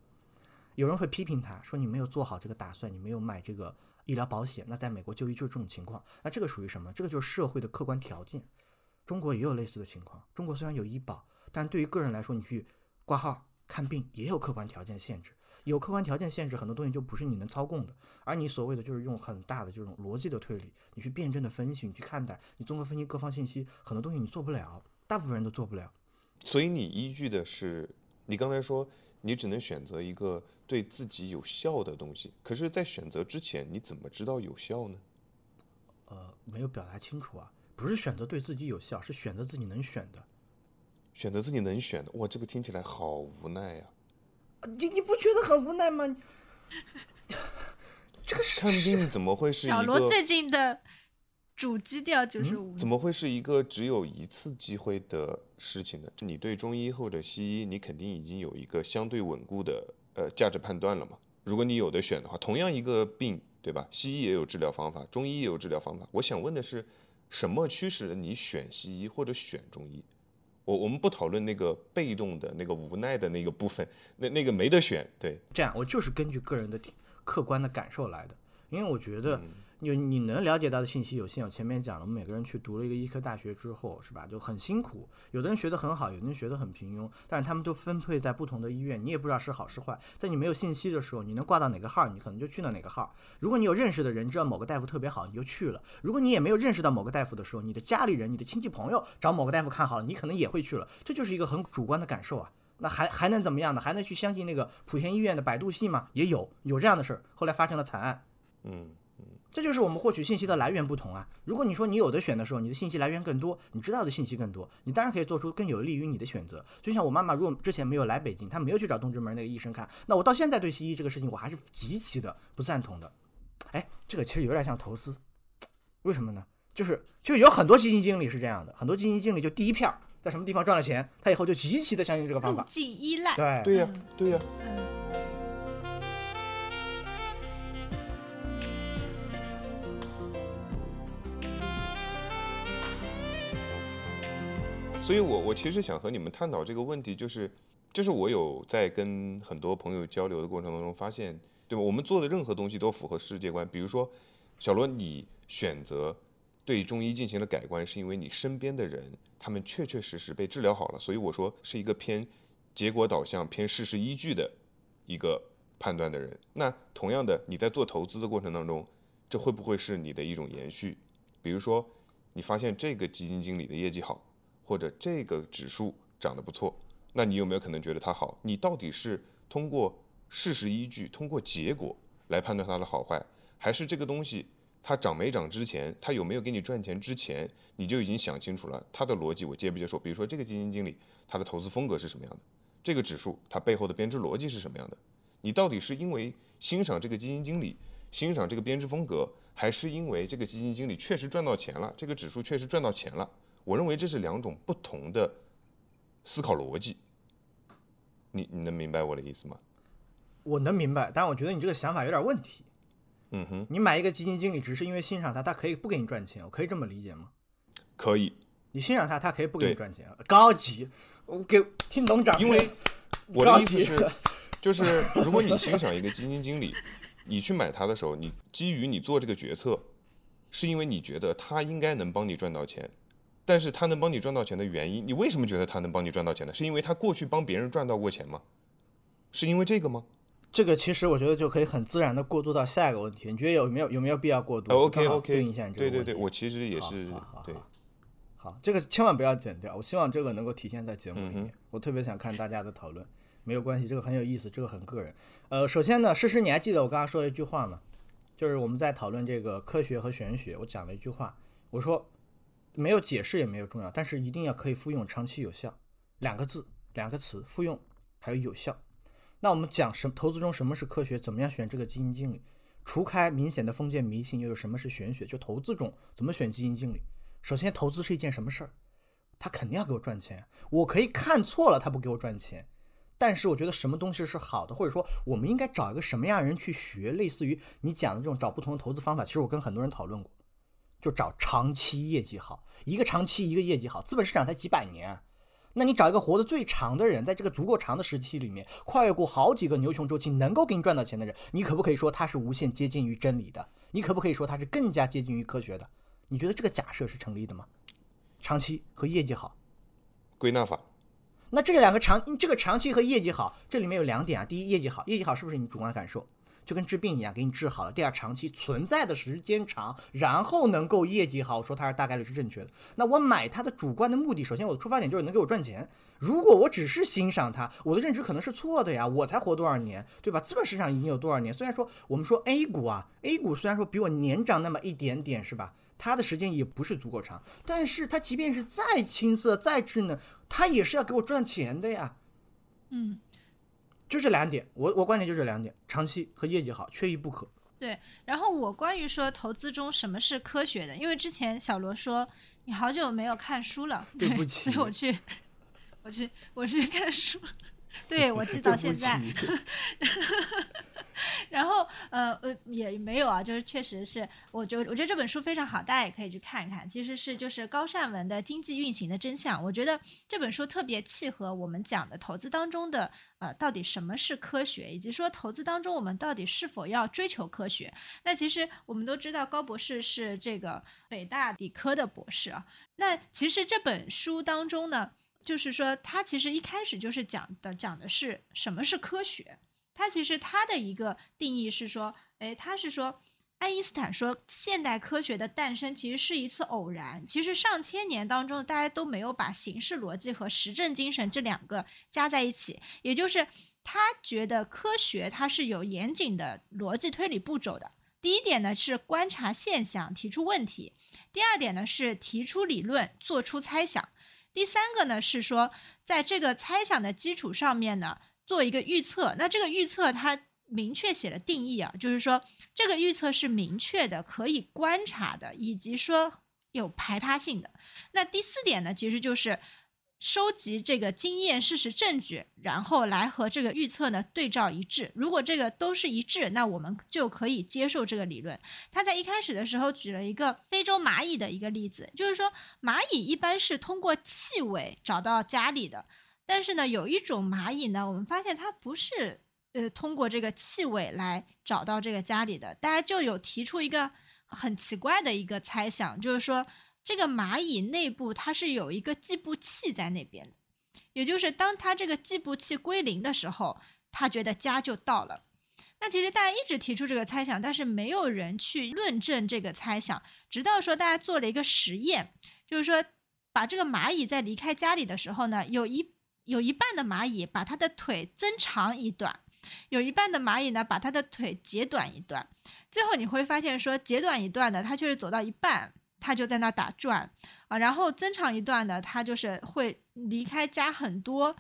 有人会批评他说：“你没有做好这个打算，你没有买这个医疗保险。”那在美国就医就是这种情况。那这个属于什么？这个就是社会的客观条件。中国也有类似的情况。中国虽然有医保。但对于个人来说，你去挂号看病也有客观条件限制，有客观条件限制，很多东西就不是你能操控的。而你所谓的就是用很大的这种逻辑的推理，你去辩证的分析，你去看待，你综合分析各方信息，很多东西你做不了，大部分人都做不了。所以你依据的是，你刚才说你只能选择一个对自己有效的东西，可是，在选择之前，你怎么知道有效呢？呃，没有表达清楚啊，不是选择对自己有效，是选择自己能选的。选择自己能选的，哇，这个听起来好无奈呀！你你不觉得很无奈吗？这个是看病怎么会是一个？小罗最近的主基调就是无怎么会是一个只有一次机会的事情呢？你对中医或者西医，你肯定已经有一个相对稳固的呃价值判断了嘛？如果你有的选的话，同样一个病，对吧？西医也有治疗方法，中医也有治疗方法。我想问的是，什么驱使了你选西医或者选中医？我我们不讨论那个被动的那个无奈的那个部分，那那个没得选。对，这样我就是根据个人的客观的感受来的，因为我觉得你你能了解到的信息有限。我前面讲了，我们每个人去读了一个医科大学之后，是吧，就很辛苦。有的人学得很好，有的人学得很平庸，但是他们都分配在不同的医院，你也不知道是好是坏。在你没有信息的时候，你能挂到哪个号，你可能就去了哪个号。如果你有认识的人知道某个大夫特别好，你就去了。如果你也没有认识到某个大夫的时候，你的家里人、你的亲戚朋友找某个大夫看好了，你可能也会去了。这就是一个很主观的感受啊。那还还能怎么样呢？还能去相信那个莆田医院的百度系吗？也有有这样的事儿，后来发生了惨案。嗯。这就是我们获取信息的来源不同啊。如果你说你有的选的时候，你的信息来源更多，你知道的信息更多，你当然可以做出更有利于你的选择。就像我妈妈，如果之前没有来北京，她没有去找东直门那个医生看，那我到现在对西医这个事情，我还是极其的不赞同的。哎，这个其实有点像投资，为什么呢？就是就有很多基金经理是这样的，很多基金经理就第一票在什么地方赚了钱，他以后就极其的相信这个方法，进依赖。对对呀，对呀。所以，我我其实想和你们探讨这个问题，就是，就是我有在跟很多朋友交流的过程当中发现，对吧？我们做的任何东西都符合世界观。比如说，小罗，你选择对中医进行了改观，是因为你身边的人他们确确实实被治疗好了。所以我说是一个偏结果导向、偏事实依据的一个判断的人。那同样的，你在做投资的过程当中，这会不会是你的一种延续？比如说，你发现这个基金经理的业绩好。或者这个指数涨得不错，那你有没有可能觉得它好？你到底是通过事实依据、通过结果来判断它的好坏，还是这个东西它涨没涨之前，它有没有给你赚钱之前，你就已经想清楚了它的逻辑我接不接受？比如说这个基金经理他的投资风格是什么样的，这个指数它背后的编制逻辑是什么样的？你到底是因为欣赏这个基金经理，欣赏这个编制风格，还是因为这个基金经理确实赚到钱了，这个指数确实赚到钱了？我认为这是两种不同的思考逻辑，你你能明白我的意思吗？我能明白，但是我觉得你这个想法有点问题。嗯哼，你买一个基金经理只是因为欣赏他，他可以不给你赚钱，我可以这么理解吗？可以。你欣赏他，他可以不给你赚钱，高级。我给听懂长。因为我的意思是，就是如果你欣赏一个基金经理，你去买他的时候，你基于你做这个决策，是因为你觉得他应该能帮你赚到钱。但是他能帮你赚到钱的原因，你为什么觉得他能帮你赚到钱呢？是因为他过去帮别人赚到过钱吗？是因为这个吗？这个其实我觉得就可以很自然的过渡到下一个问题。你觉得有没有有没有必要过渡？OK OK，对应一下你这个对对对，我其实也是对。好，这个千万不要剪掉。我希望这个能够体现在节目里面。我特别想看大家的讨论。没有关系，这个很有意思，这个很个人。呃，首先呢，诗诗，你还记得我刚刚说的一句话吗？就是我们在讨论这个科学和玄学，我讲了一句话，我说。没有解释也没有重要，但是一定要可以复用，长期有效，两个字，两个词，复用还有有效。那我们讲什投资中什么是科学？怎么样选这个基金经理？除开明显的封建迷信，又有什么是玄学？就投资中怎么选基金经理？首先，投资是一件什么事儿？他肯定要给我赚钱。我可以看错了他不给我赚钱，但是我觉得什么东西是好的，或者说我们应该找一个什么样的人去学？类似于你讲的这种找不同的投资方法，其实我跟很多人讨论过。就找长期业绩好，一个长期一个业绩好，资本市场才几百年，那你找一个活得最长的人，在这个足够长的时期里面，跨越过好几个牛熊周期，能够给你赚到钱的人，你可不可以说他是无限接近于真理的？你可不可以说他是更加接近于科学的？你觉得这个假设是成立的吗？长期和业绩好，归纳法。那这两个长，这个长期和业绩好，这里面有两点啊。第一，业绩好，业绩好是不是你主观感受？就跟治病一样，给你治好了。第二，长期存在的时间长，然后能够业绩好，说它是大概率是正确的。那我买它的主观的目的，首先我的出发点就是能给我赚钱。如果我只是欣赏它，我的认知可能是错的呀。我才活多少年，对吧？资本市场已经有多少年？虽然说我们说 A 股啊，A 股虽然说比我年长那么一点点，是吧？它的时间也不是足够长，但是它即便是再青涩、再稚嫩，它也是要给我赚钱的呀。嗯。就这两点，我我观点就这两点，长期和业绩好缺一不可。对，然后我关于说投资中什么是科学的，因为之前小罗说你好久没有看书了，对不起，所以我去，我去，我去看书。对我记到现在。然后呃呃也没有啊，就是确实是，我觉我觉得这本书非常好，大家也可以去看一看。其实是就是高善文的《经济运行的真相》，我觉得这本书特别契合我们讲的投资当中的呃到底什么是科学，以及说投资当中我们到底是否要追求科学。那其实我们都知道高博士是这个北大理科的博士啊，那其实这本书当中呢。就是说，他其实一开始就是讲的，讲的是什么是科学。他其实他的一个定义是说，哎，他是说，爱因斯坦说，现代科学的诞生其实是一次偶然。其实上千年当中，大家都没有把形式逻辑和实证精神这两个加在一起。也就是他觉得科学它是有严谨的逻辑推理步骤的。第一点呢是观察现象，提出问题；第二点呢是提出理论，做出猜想。第三个呢是说，在这个猜想的基础上面呢，做一个预测。那这个预测它明确写了定义啊，就是说这个预测是明确的、可以观察的，以及说有排他性的。那第四点呢，其实就是。收集这个经验、事实、证据，然后来和这个预测呢对照一致。如果这个都是一致，那我们就可以接受这个理论。他在一开始的时候举了一个非洲蚂蚁的一个例子，就是说蚂蚁一般是通过气味找到家里的，但是呢，有一种蚂蚁呢，我们发现它不是呃通过这个气味来找到这个家里的。大家就有提出一个很奇怪的一个猜想，就是说。这个蚂蚁内部它是有一个计步器在那边的，也就是当它这个计步器归零的时候，它觉得家就到了。那其实大家一直提出这个猜想，但是没有人去论证这个猜想，直到说大家做了一个实验，就是说把这个蚂蚁在离开家里的时候呢，有一有一半的蚂蚁把它的腿增长一段，有一半的蚂蚁呢把它的腿截短一段，最后你会发现说截短一段的它却是走到一半。他就在那打转啊，然后增长一段呢，他就是会离开家很多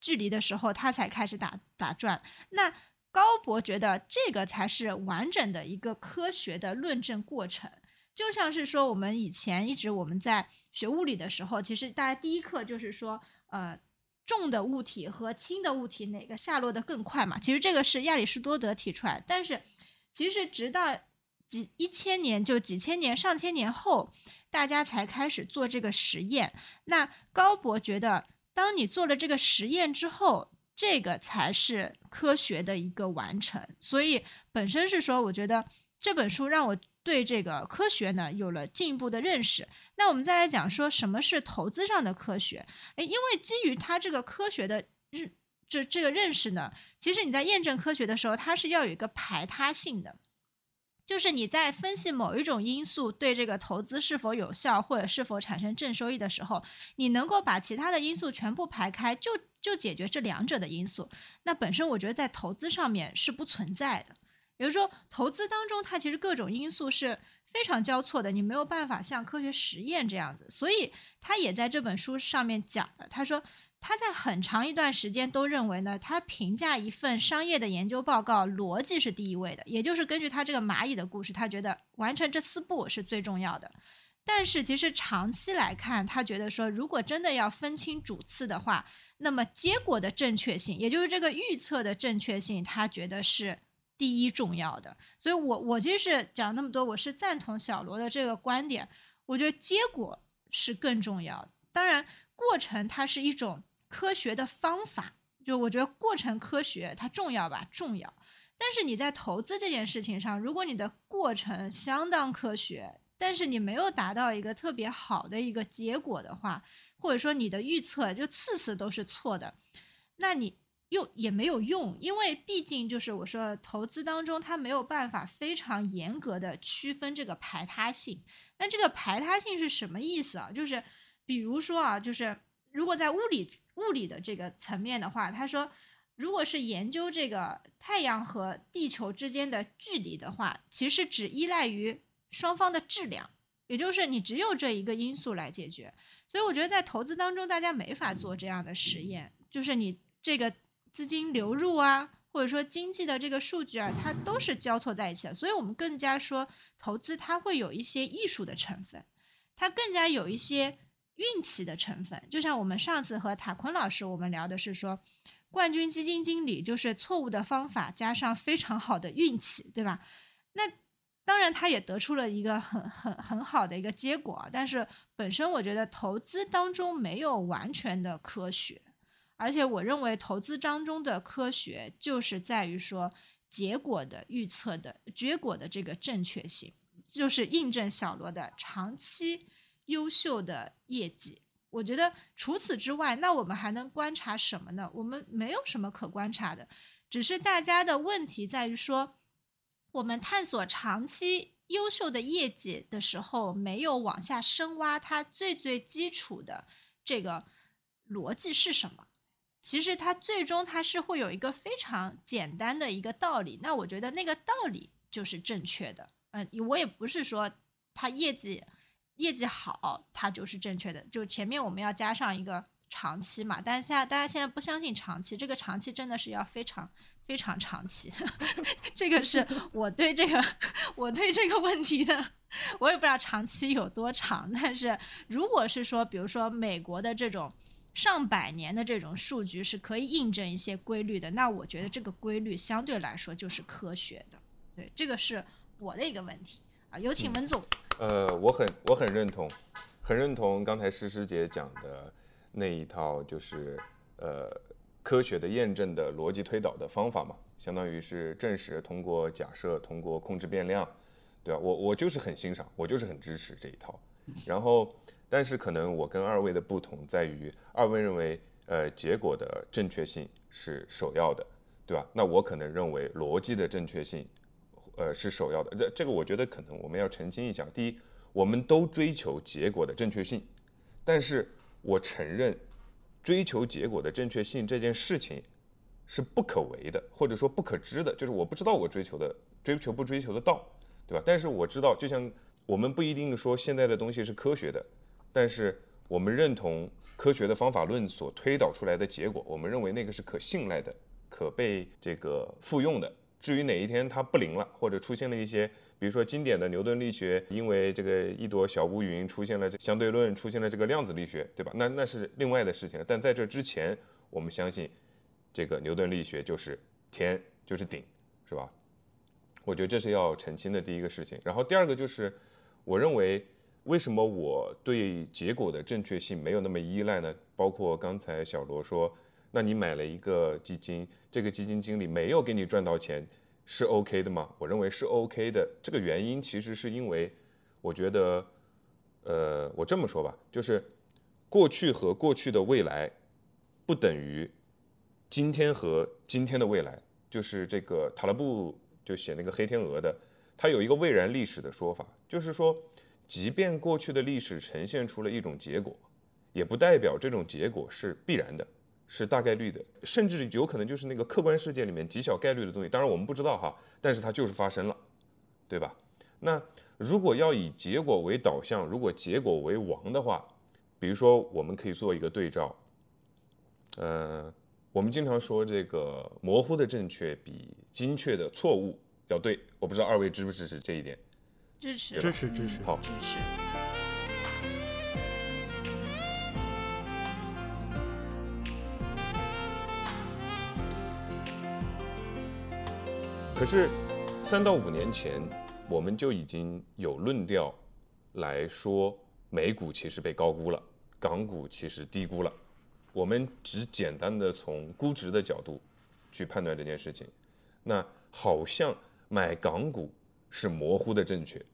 距离的时候，他才开始打打转。那高博觉得这个才是完整的一个科学的论证过程，就像是说我们以前一直我们在学物理的时候，其实大家第一课就是说，呃，重的物体和轻的物体哪个下落的更快嘛？其实这个是亚里士多德提出来，但是其实直到。几一千年就几千年上千年后，大家才开始做这个实验。那高博觉得，当你做了这个实验之后，这个才是科学的一个完成。所以本身是说，我觉得这本书让我对这个科学呢有了进一步的认识。那我们再来讲说什么是投资上的科学？诶，因为基于他这个科学的认这这个认识呢，其实你在验证科学的时候，它是要有一个排他性的。就是你在分析某一种因素对这个投资是否有效或者是否产生正收益的时候，你能够把其他的因素全部排开，就就解决这两者的因素。那本身我觉得在投资上面是不存在的。比如说投资当中，它其实各种因素是非常交错的，你没有办法像科学实验这样子。所以他也在这本书上面讲的，他说。他在很长一段时间都认为呢，他评价一份商业的研究报告，逻辑是第一位的，也就是根据他这个蚂蚁的故事，他觉得完成这四步是最重要的。但是其实长期来看，他觉得说，如果真的要分清主次的话，那么结果的正确性，也就是这个预测的正确性，他觉得是第一重要的。所以我我其实是讲那么多，我是赞同小罗的这个观点，我觉得结果是更重要的。当然，过程它是一种。科学的方法，就我觉得过程科学它重要吧，重要。但是你在投资这件事情上，如果你的过程相当科学，但是你没有达到一个特别好的一个结果的话，或者说你的预测就次次都是错的，那你又也没有用，因为毕竟就是我说投资当中它没有办法非常严格的区分这个排他性。那这个排他性是什么意思啊？就是比如说啊，就是。如果在物理物理的这个层面的话，他说，如果是研究这个太阳和地球之间的距离的话，其实只依赖于双方的质量，也就是你只有这一个因素来解决。所以我觉得在投资当中，大家没法做这样的实验，就是你这个资金流入啊，或者说经济的这个数据啊，它都是交错在一起的。所以我们更加说，投资它会有一些艺术的成分，它更加有一些。运气的成分，就像我们上次和塔坤老师我们聊的是说，冠军基金经理就是错误的方法加上非常好的运气，对吧？那当然，他也得出了一个很很很好的一个结果，但是本身我觉得投资当中没有完全的科学，而且我认为投资当中的科学就是在于说结果的预测的结果的这个正确性，就是印证小罗的长期优秀的业绩。我觉得除此之外，那我们还能观察什么呢？我们没有什么可观察的，只是大家的问题在于说。我们探索长期优秀的业绩的时候，没有往下深挖它最最基础的这个逻辑是什么？其实它最终它是会有一个非常简单的一个道理。那我觉得那个道理就是正确的。嗯，我也不是说它业绩业绩好，它就是正确的。就前面我们要加上一个长期嘛，但是现在大家现在不相信长期，这个长期真的是要非常。非常长期，这个是我对这个我对这个问题的，我也不知道长期有多长。但是如果是说，比如说美国的这种上百年的这种数据是可以印证一些规律的，那我觉得这个规律相对来说就是科学的。对，这个是我的一个问题啊。有请文总。呃，我很我很认同，很认同刚才诗诗姐讲的那一套，就是呃。科学的验证的逻辑推导的方法嘛，相当于是证实通过假设，通过控制变量，对吧？我我就是很欣赏，我就是很支持这一套。然后，但是可能我跟二位的不同在于，二位认为，呃，结果的正确性是首要的，对吧？那我可能认为逻辑的正确性，呃，是首要的。这这个我觉得可能我们要澄清一下。第一，我们都追求结果的正确性，但是我承认。追求结果的正确性这件事情是不可为的，或者说不可知的，就是我不知道我追求的追求不追求得到，对吧？但是我知道，就像我们不一定说现在的东西是科学的，但是我们认同科学的方法论所推导出来的结果，我们认为那个是可信赖的，可被这个复用的。至于哪一天它不灵了，或者出现了一些。比如说经典的牛顿力学，因为这个一朵小乌云出现了相对论，出现了这个量子力学，对吧？那那是另外的事情了。但在这之前，我们相信这个牛顿力学就是天，就是顶，是吧？我觉得这是要澄清的第一个事情。然后第二个就是，我认为为什么我对结果的正确性没有那么依赖呢？包括刚才小罗说，那你买了一个基金，这个基金经理没有给你赚到钱。是 OK 的吗？我认为是 OK 的。这个原因其实是因为，我觉得，呃，我这么说吧，就是过去和过去的未来不等于今天和今天的未来。就是这个塔勒布就写那个黑天鹅的，他有一个未然历史的说法，就是说，即便过去的历史呈现出了一种结果，也不代表这种结果是必然的。是大概率的，甚至有可能就是那个客观世界里面极小概率的东西。当然我们不知道哈，但是它就是发生了，对吧？那如果要以结果为导向，如果结果为王的话，比如说我们可以做一个对照。呃，我们经常说这个模糊的正确比精确的错误要对。我不知道二位支不支持这一点？支持，支持，支持，好，支持。可是，三到五年前，我们就已经有论调来说，美股其实被高估了，港股其实低估了。我们只简单的从估值的角度去判断这件事情，那好像买港股是模糊的正确，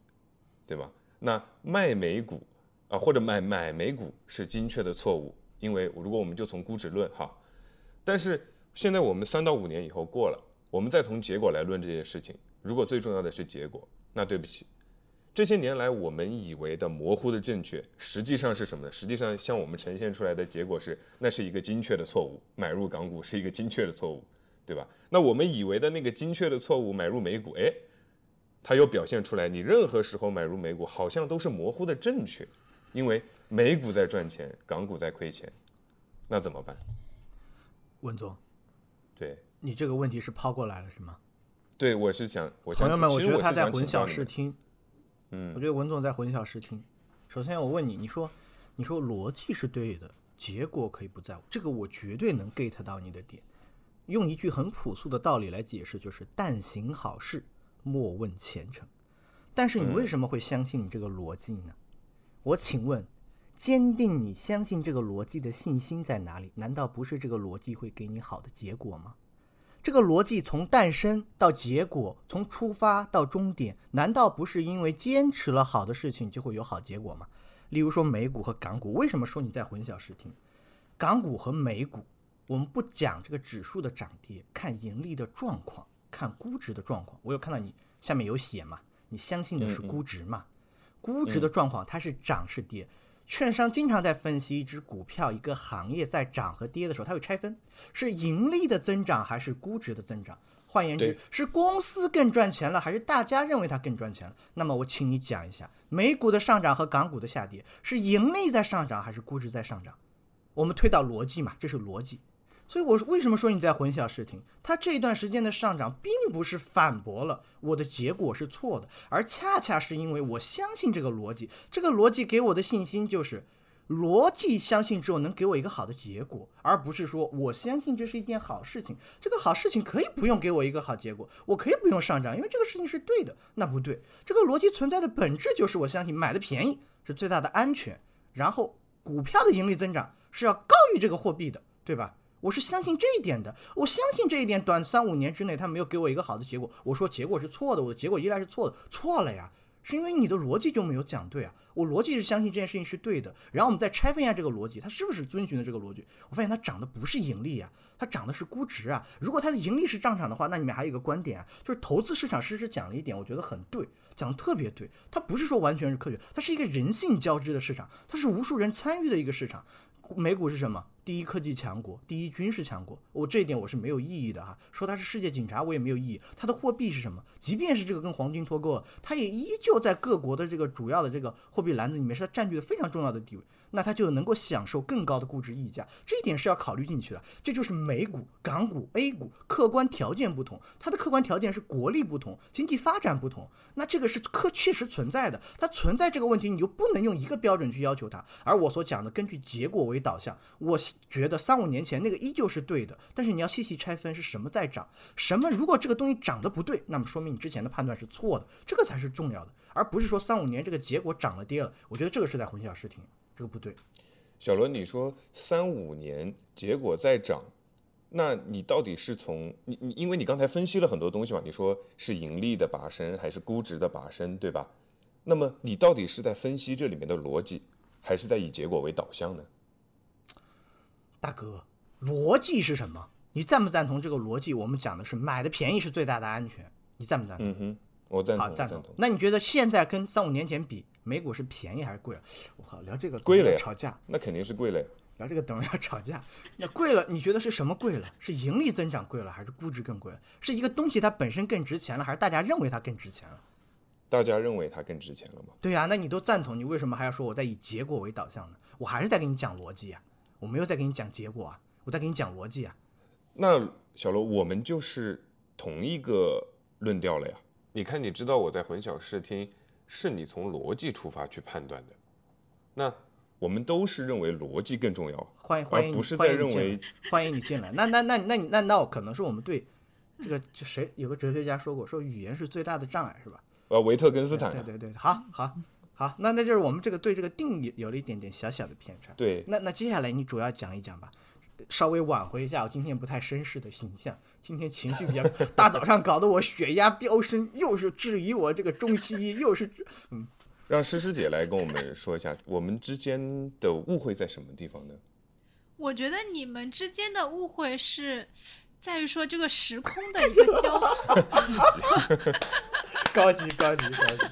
对吧？那卖美股啊，或者买买美股是精确的错误，因为如果我们就从估值论哈，但是现在我们三到五年以后过了。我们再从结果来论这件事情，如果最重要的是结果，那对不起，这些年来我们以为的模糊的正确，实际上是什么呢？实际上向我们呈现出来的结果是，那是一个精确的错误，买入港股是一个精确的错误，对吧？那我们以为的那个精确的错误，买入美股，哎，它又表现出来，你任何时候买入美股好像都是模糊的正确，因为美股在赚钱，港股在亏钱，那怎么办？文总，对。你这个问题是抛过来了是吗？对，我是想，朋友们，我觉得他在混淆视听。嗯，我觉得文总在混淆视听。首先，我问你，你说，你说逻辑是对的，结果可以不在乎，这个我绝对能 get 到你的点。用一句很朴素的道理来解释，就是“但行好事，莫问前程”。但是你为什么会相信你这个逻辑呢？我请问，坚定你相信这个逻辑的信心在哪里？难道不是这个逻辑会给你好的结果吗？这个逻辑从诞生到结果，从出发到终点，难道不是因为坚持了好的事情就会有好结果吗？例如说美股和港股，为什么说你在混淆视听？港股和美股，我们不讲这个指数的涨跌，看盈利的状况，看估值的状况。我有看到你下面有写嘛？你相信的是估值嘛？估值的状况它是涨是跌？券商经常在分析一只股票、一个行业在涨和跌的时候，它会拆分是盈利的增长还是估值的增长。换言之，是公司更赚钱了，还是大家认为它更赚钱了？那么我请你讲一下，美股的上涨和港股的下跌是盈利在上涨还是估值在上涨？我们推导逻辑嘛，这是逻辑。所以，我为什么说你在混淆视听？它这一段时间的上涨，并不是反驳了我的结果是错的，而恰恰是因为我相信这个逻辑。这个逻辑给我的信心就是，逻辑相信之后能给我一个好的结果，而不是说我相信这是一件好事情。这个好事情可以不用给我一个好结果，我可以不用上涨，因为这个事情是对的。那不对，这个逻辑存在的本质就是我相信买的便宜是最大的安全，然后股票的盈利增长是要高于这个货币的，对吧？我是相信这一点的，我相信这一点，短三五年之内他没有给我一个好的结果。我说结果是错的，我的结果依然是错的，错了呀，是因为你的逻辑就没有讲对啊。我逻辑是相信这件事情是对的，然后我们再拆分一下这个逻辑，它是不是遵循的这个逻辑？我发现它涨的不是盈利啊，它涨的是估值啊。如果它的盈利是上涨的话，那里面还有一个观点啊，就是投资市场诗诗讲了一点，我觉得很对，讲的特别对。它不是说完全是科学，它是一个人性交织的市场，它是无数人参与的一个市场。美股是什么？第一科技强国，第一军事强国，我这一点我是没有异议的哈。说它是世界警察，我也没有异议。它的货币是什么？即便是这个跟黄金脱钩了，它也依旧在各国的这个主要的这个货币篮子里面是它占据了非常重要的地位。那它就能够享受更高的估值溢价，这一点是要考虑进去的。这就是美股、港股、A 股客观条件不同，它的客观条件是国力不同、经济发展不同。那这个是可确实存在的，它存在这个问题，你就不能用一个标准去要求它。而我所讲的根据结果为导向，我觉得三五年前那个依旧是对的，但是你要细细拆分是什么在涨，什么如果这个东西涨得不对，那么说明你之前的判断是错的，这个才是重要的，而不是说三五年这个结果涨了跌了。我觉得这个是在混淆视听。这个不对，小罗，你说三五年结果在涨，那你到底是从你你，因为你刚才分析了很多东西嘛，你说是盈利的拔升还是估值的拔升，对吧？那么你到底是在分析这里面的逻辑，还是在以结果为导向呢？大哥，逻辑是什么？你赞不赞同这个逻辑？我们讲的是买的便宜是最大的安全，你赞不赞同？嗯哼，我赞同，好赞同。那你觉得现在跟三五年前比？美股是便宜还是贵了？我靠，聊这个贵了吵架，那肯定是贵了。聊这个等于要吵架，那贵了，你觉得是什么贵了？是盈利增长贵了，还是估值更贵了？是一个东西它本身更值钱了，还是大家认为它更值钱了？大家认为它更值钱了吗？对呀，那你都赞同，你为什么还要说我在以结果为导向呢？我还是在跟你讲逻辑呀，我没有在给你讲结果啊，我在给你讲逻辑啊。那小罗，我们就是同一个论调了呀。你看，你知道我在混淆视听。是你从逻辑出发去判断的，那我们都是认为逻辑更重要，欢迎欢迎，不是在认为欢迎你进来。那那那那那那可能是我们对这个谁有个哲学家说过，说语言是最大的障碍，是吧？呃，维特根斯坦。对对对，好好好，那那就是我们这个对这个定义有了一点点小小的偏差。对，那那接下来你主要讲一讲吧。稍微挽回一下我今天不太绅士的形象，今天情绪比较，大早上搞得我血压飙升，又是质疑我这个中西医，又是嗯，让诗诗姐来跟我们说一下，我们之间的误会在什么地方呢？我觉得你们之间的误会是在于说这个时空的一个交错，高级高级高级，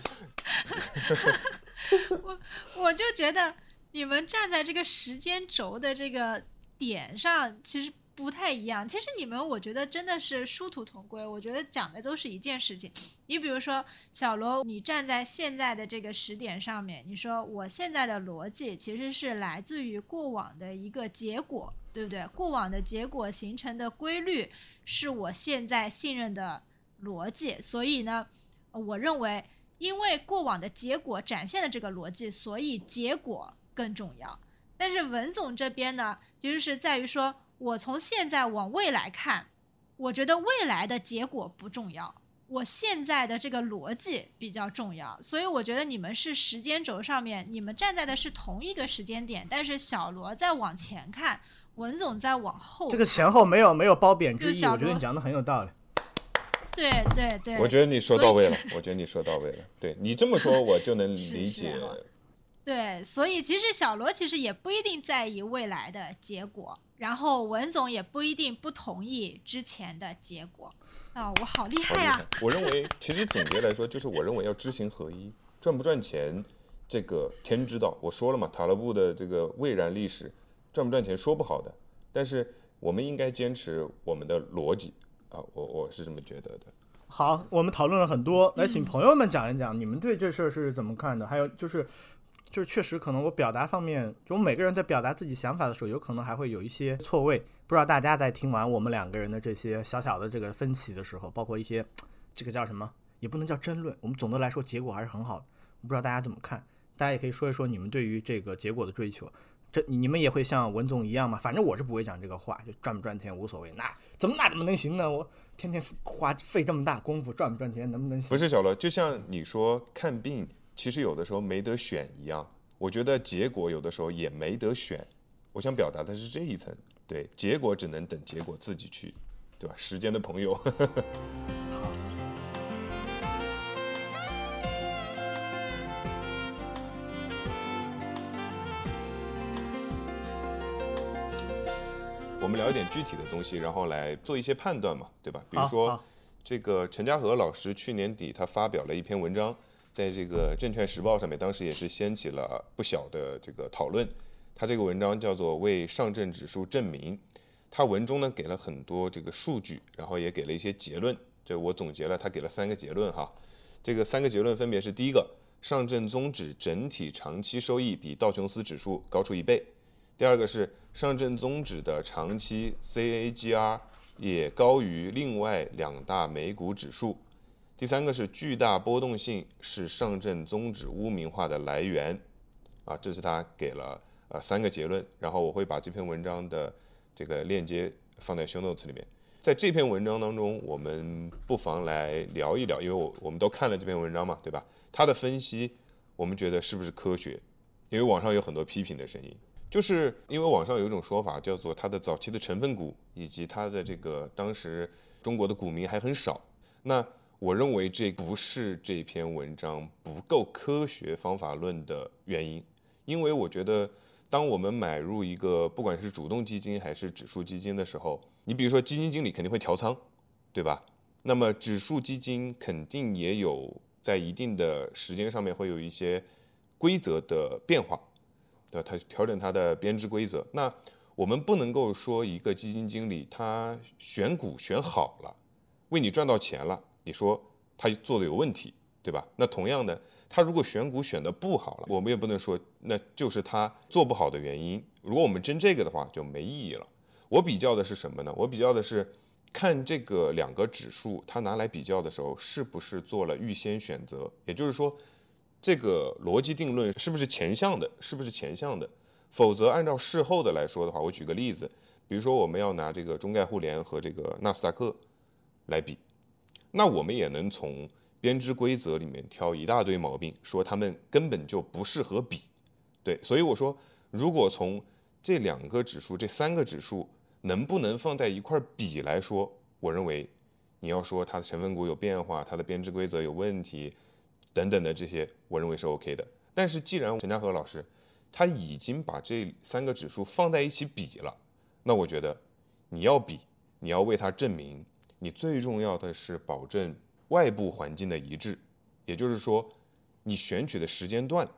我我就觉得你们站在这个时间轴的这个。点上其实不太一样。其实你们，我觉得真的是殊途同归。我觉得讲的都是一件事情。你比如说，小罗，你站在现在的这个时点上面，你说我现在的逻辑其实是来自于过往的一个结果，对不对？过往的结果形成的规律是我现在信任的逻辑。所以呢，我认为，因为过往的结果展现了这个逻辑，所以结果更重要。但是文总这边呢，其实是在于说，我从现在往未来看，我觉得未来的结果不重要，我现在的这个逻辑比较重要。所以我觉得你们是时间轴上面，你们站在的是同一个时间点，但是小罗在往前看，文总在往后。这个前后没有没有褒贬之意，我觉得你讲的很有道理。对对对，我觉得你说到位了，我觉得你说到位了。对你这么说，我就能 是是理解。对，所以其实小罗其实也不一定在意未来的结果，然后文总也不一定不同意之前的结果。啊，我好厉害呀、好厉害！我认为，其实总结来说，就是我认为要知行合一，赚不赚钱，这个天知道。我说了嘛，塔勒布的这个蔚然历史，赚不赚钱说不好的，但是我们应该坚持我们的逻辑啊，我我是这么觉得的。好，我们讨论了很多，来请朋友们讲一讲你们对这事儿是怎么看的？还有就是，就是确实可能我表达方面，就我们每个人在表达自己想法的时候，有可能还会有一些错位。不知道大家在听完我们两个人的这些小小的这个分歧的时候，包括一些这个叫什么，也不能叫争论，我们总的来说结果还是很好的。我不知道大家怎么看，大家也可以说一说你们对于这个结果的追求。这你们也会像文总一样吗？反正我是不会讲这个话，就赚不赚钱无所谓。那怎么那怎么能行呢？我天天花费这么大功夫赚不赚钱，能不能行？不是小罗，就像你说看病，其实有的时候没得选一样，我觉得结果有的时候也没得选。我想表达的是这一层，对，结果只能等结果自己去，对吧？时间的朋友。我们聊一点具体的东西，然后来做一些判断嘛，对吧？比如说，这个陈嘉和老师去年底他发表了一篇文章，在这个《证券时报》上面，当时也是掀起了不小的这个讨论。他这个文章叫做《为上证指数证明》，他文中呢给了很多这个数据，然后也给了一些结论。这我总结了，他给了三个结论哈。这个三个结论分别是：第一个，上证综指整体长期收益比道琼斯指数高出一倍；第二个是上证综指的长期 CAGR 也高于另外两大美股指数；第三个是巨大波动性是上证综指污名化的来源。啊，这是他给了呃三个结论，然后我会把这篇文章的这个链接放在 show notes 里面。在这篇文章当中，我们不妨来聊一聊，因为我我们都看了这篇文章嘛，对吧？他的分析，我们觉得是不是科学？因为网上有很多批评的声音，就是因为网上有一种说法叫做它的早期的成分股以及它的这个当时中国的股民还很少。那我认为这不是这篇文章不够科学方法论的原因，因为我觉得当我们买入一个不管是主动基金还是指数基金的时候，你比如说基金经理肯定会调仓，对吧？那么指数基金肯定也有在一定的时间上面会有一些规则的变化，对吧？它调整它的编制规则。那我们不能够说一个基金经理他选股选好了，为你赚到钱了，你说他做的有问题，对吧？那同样的，他如果选股选的不好了，我们也不能说那就是他做不好的原因。如果我们争这个的话，就没意义了。我比较的是什么呢？我比较的是看这个两个指数，它拿来比较的时候，是不是做了预先选择？也就是说，这个逻辑定论是不是前向的？是不是前向的？否则，按照事后的来说的话，我举个例子，比如说我们要拿这个中概互联和这个纳斯达克来比，那我们也能从编织规则里面挑一大堆毛病，说他们根本就不适合比。对，所以我说，如果从这两个指数、这三个指数能不能放在一块比来说，我认为你要说它的成分股有变化，它的编制规则有问题等等的这些，我认为是 OK 的。但是既然陈嘉和老师他已经把这三个指数放在一起比了，那我觉得你要比，你要为它证明，你最重要的是保证外部环境的一致，也就是说，你选取的时间段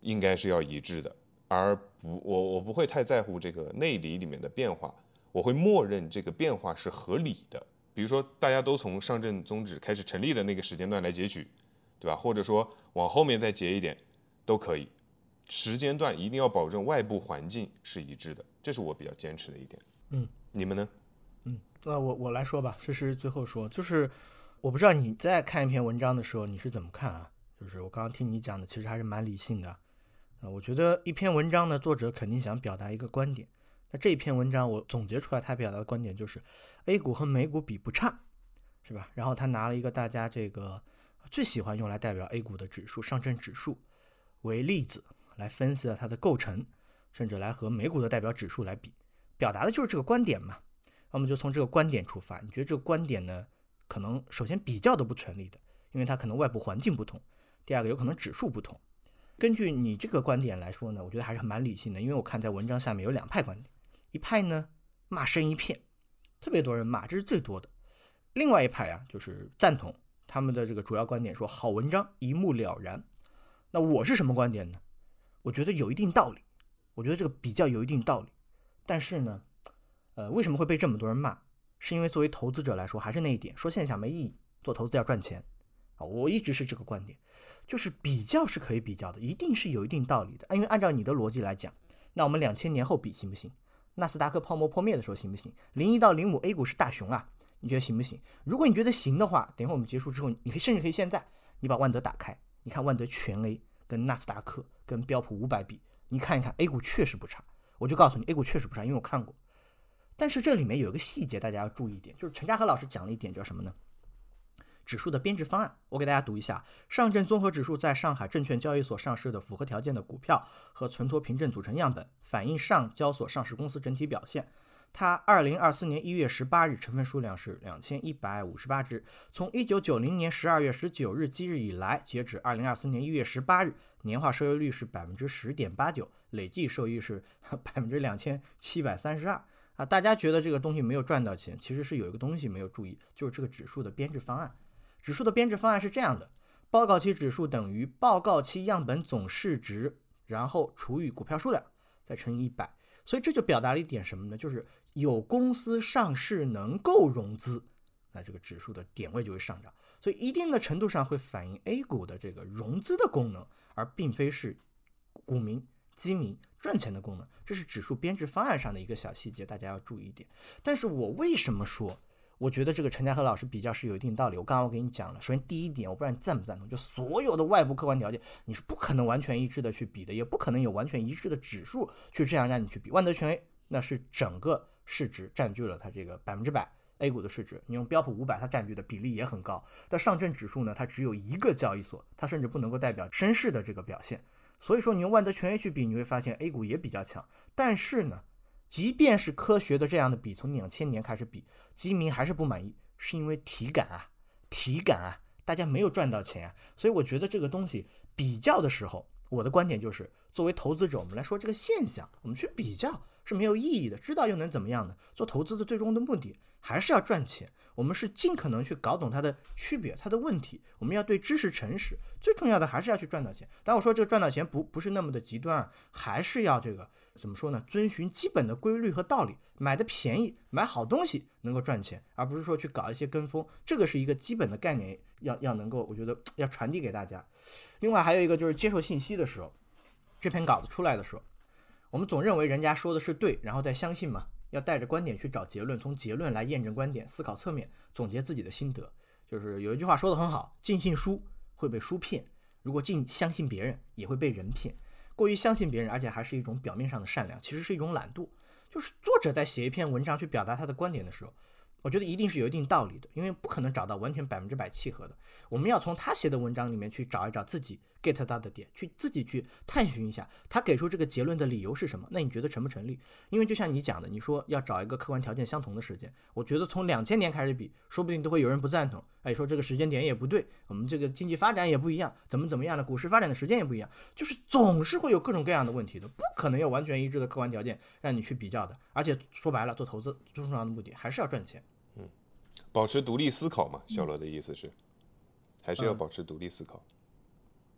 应该是要一致的，而不我我不会太在乎这个内里里面的变化，我会默认这个变化是合理的。比如说，大家都从上证综指开始成立的那个时间段来截取，对吧？或者说往后面再截一点，都可以。时间段一定要保证外部环境是一致的，这是我比较坚持的一点。嗯，你们呢？嗯那我我来说吧，这是最后说，就是我不知道你在看一篇文章的时候你是怎么看啊？就是我刚刚听你讲的，其实还是蛮理性的。啊，我觉得一篇文章的，作者肯定想表达一个观点，那这一篇文章我总结出来，他表达的观点就是，A 股和美股比不差，是吧？然后他拿了一个大家这个最喜欢用来代表 A 股的指数上证指数为例子来分析了它的构成，甚至来和美股的代表指数来比，表达的就是这个观点嘛。那么就从这个观点出发，你觉得这个观点呢，可能首先比较都不成立的，因为它可能外部环境不同；第二个有可能指数不同。根据你这个观点来说呢，我觉得还是蛮理性的，因为我看在文章下面有两派观点。一派呢骂声一片，特别多人骂，这是最多的。另外一派啊，就是赞同他们的这个主要观点，说好文章一目了然。那我是什么观点呢？我觉得有一定道理，我觉得这个比较有一定道理。但是呢，呃，为什么会被这么多人骂？是因为作为投资者来说，还是那一点，说现象没意义，做投资要赚钱啊。我一直是这个观点，就是比较是可以比较的，一定是有一定道理的。因为按照你的逻辑来讲，那我们两千年后比行不行？纳斯达克泡沫破灭的时候行不行？零一到零五 A 股是大熊啊，你觉得行不行？如果你觉得行的话，等一会我们结束之后，你可以甚至可以现在你把万德打开，你看万德全 A 跟纳斯达克跟标普五百比，你看一看 A 股确实不差。我就告诉你 A 股确实不差，因为我看过。但是这里面有一个细节，大家要注意一点，就是陈家和老师讲了一点，叫什么呢？指数的编制方案，我给大家读一下：上证综合指数在上海证券交易所上市的符合条件的股票和存托凭证组成样本，反映上交所上市公司整体表现。它二零二四年一月十八日成分数量是两千一百五十八只。从一九九零年十二月十九日基日以来，截止二零二四年一月十八日，年化收益率是百分之十点八九，累计收益是百分之两千七百三十二。啊，大家觉得这个东西没有赚到钱，其实是有一个东西没有注意，就是这个指数的编制方案。指数的编制方案是这样的：报告期指数等于报告期样本总市值，然后除以股票数量，再乘以一百。所以这就表达了一点什么呢？就是有公司上市能够融资，那这个指数的点位就会上涨。所以一定的程度上会反映 A 股的这个融资的功能，而并非是股民基民赚钱的功能。这是指数编制方案上的一个小细节，大家要注意一点。但是我为什么说？我觉得这个陈家和老师比较是有一定道理。我刚刚我给你讲了，首先第一点，我不知道你赞不赞同，就所有的外部客观条件，你是不可能完全一致的去比的，也不可能有完全一致的指数去这样让你去比。万德全 A 那是整个市值占据了它这个百分之百 A 股的市值，你用标普五百它占据的比例也很高。但上证指数呢，它只有一个交易所，它甚至不能够代表深市的这个表现。所以说你用万德全 A 去比，你会发现 A 股也比较强。但是呢，即便是科学的这样的比，从两千年开始比，基民还是不满意。是因为体感啊，体感啊，大家没有赚到钱啊，所以我觉得这个东西比较的时候，我的观点就是，作为投资者，我们来说这个现象，我们去比较是没有意义的，知道又能怎么样呢？做投资的最终的目的还是要赚钱，我们是尽可能去搞懂它的区别、它的问题，我们要对知识诚实，最重要的还是要去赚到钱。但我说这个赚到钱不不是那么的极端，还是要这个。怎么说呢？遵循基本的规律和道理，买的便宜，买好东西能够赚钱，而不是说去搞一些跟风。这个是一个基本的概念，要要能够，我觉得要传递给大家。另外还有一个就是接受信息的时候，这篇稿子出来的时候，我们总认为人家说的是对，然后再相信嘛。要带着观点去找结论，从结论来验证观点，思考侧面，总结自己的心得。就是有一句话说的很好：尽信书会被书骗，如果尽相信别人，也会被人骗。过于相信别人，而且还是一种表面上的善良，其实是一种懒惰。就是作者在写一篇文章去表达他的观点的时候，我觉得一定是有一定道理的，因为不可能找到完全百分之百契合的。我们要从他写的文章里面去找一找自己。Get 到的点，去自己去探寻一下，他给出这个结论的理由是什么？那你觉得成不成立？因为就像你讲的，你说要找一个客观条件相同的时间，我觉得从两千年开始比，说不定都会有人不赞同。哎，说这个时间点也不对，我们这个经济发展也不一样，怎么怎么样的，股市发展的时间也不一样，就是总是会有各种各样的问题的，不可能有完全一致的客观条件让你去比较的。而且说白了，做投资最重要的目的还是要赚钱。嗯，保持独立思考嘛，小罗的意思是，还是要保持独立思考。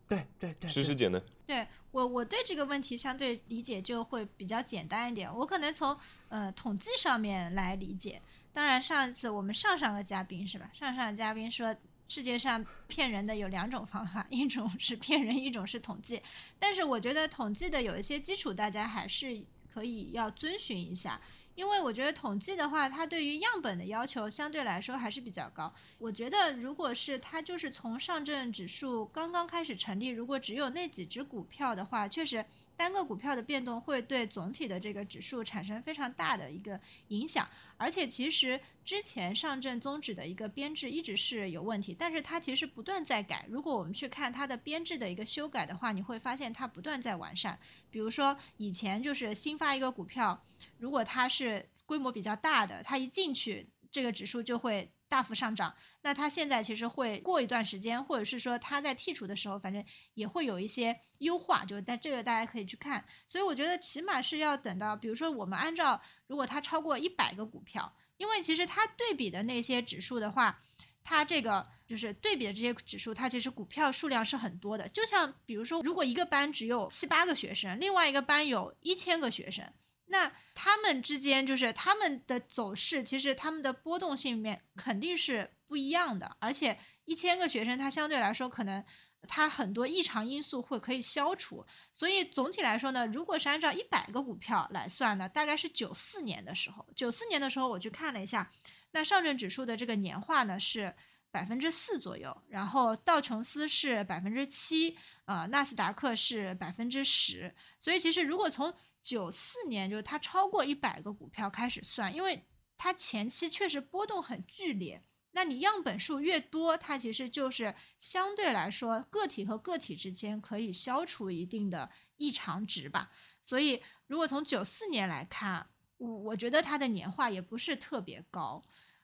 对对对，诗诗姐呢？对我，我对这个问题相对理解就会比较简单一点。我可能从呃统计上面来理解。当然，上一次我们上上个嘉宾是吧？上上个嘉宾说，世界上骗人的有两种方法，一种是骗人，一种是统计。但是我觉得统计的有一些基础，大家还是可以要遵循一下。因为我觉得统计的话，它对于样本的要求相对来说还是比较高。我觉得，如果是它就是从上证指数刚刚开始成立，如果只有那几只股票的话，确实单个股票的变动会对总体的这个指数产生非常大的一个影响。而且其实之前上证综指的一个编制一直是有问题，但是它其实不断在改。如果我们去看它的编制的一个修改的话，你会发现它不断在完善。比如说以前就是新发一个股票，如果它是规模比较大的，它一进去这个指数就会。大幅上涨，那它现在其实会过一段时间，或者是说它在剔除的时候，反正也会有一些优化，就在这个大家可以去看。所以我觉得起码是要等到，比如说我们按照如果它超过一百个股票，因为其实它对比的那些指数的话，它这个就是对比的这些指数，它其实股票数量是很多的。就像比如说，如果一个班只有七八个学生，另外一个班有一千个学生。那他们之间就是他们的走势，其实他们的波动性面肯定是不一样的。而且一千个学生，他相对来说可能他很多异常因素会可以消除。所以总体来说呢，如果是按照一百个股票来算呢，大概是九四年的时候。九四年的时候我去看了一下，那上证指数的这个年化呢是百分之四左右，然后道琼斯是百分之七，呃，纳斯达克是百分之十。所以其实如果从九四年就是它超过一百个股票开始算，因为它前期确实波动很剧烈。那你样本数越多，它其实就是相对来说个体和个体之间可以消除一定的异常值吧。所以如果从九四年来看，我我觉得它的年化也不是特别高，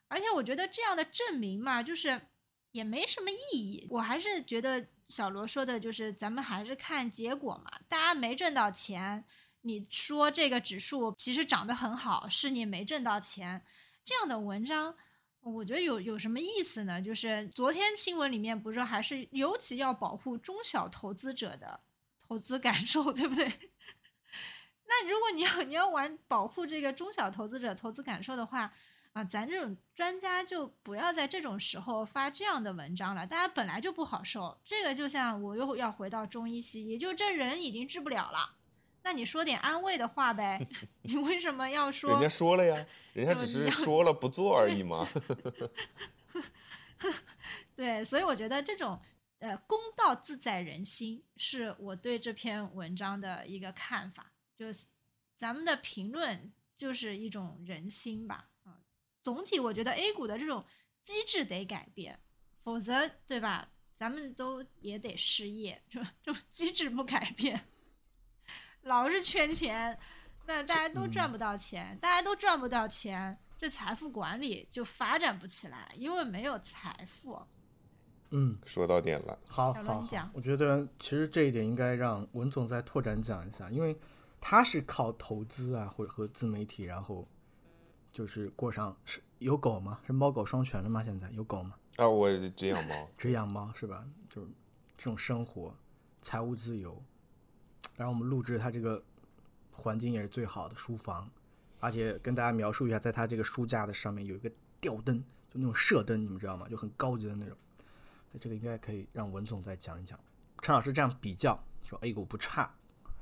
而且我觉得这样的证明嘛，就是也没什么意义。我还是觉得小罗说的就是咱们还是看结果嘛，大家没挣到钱。你说这个指数其实涨得很好，是你没挣到钱，这样的文章，我觉得有有什么意思呢？就是昨天新闻里面不是还是尤其要保护中小投资者的投资感受，对不对？那如果你要你要玩保护这个中小投资者投资感受的话，啊，咱这种专家就不要在这种时候发这样的文章了，大家本来就不好受。这个就像我又要回到中医西医，就这人已经治不了了。那你说点安慰的话呗？你为什么要说？人家说了呀，人家 只是说了不做而已嘛。对，所以我觉得这种呃公道自在人心，是我对这篇文章的一个看法。就是咱们的评论就是一种人心吧。啊，总体我觉得 A 股的这种机制得改变，否则对吧？咱们都也得失业，是吧？这种机制不改变。老是圈钱，那大家都赚不到钱，大家都赚不到钱，这财富管理就发展不起来，因为没有财富。嗯，说到点了。好，好，我觉得其实这一点应该让文总再拓展讲一下，因为他是靠投资啊，或者和自媒体，然后就是过上是有狗吗？是猫狗双全了吗？现在有狗吗？啊，我只养猫，只养猫是吧？就是这种生活，财务自由。然后我们录制他这个环境也是最好的书房，而且跟大家描述一下，在他这个书架的上面有一个吊灯，就那种射灯，你们知道吗？就很高级的那种。那这个应该可以让文总再讲一讲。陈老师这样比较说，A 股不差，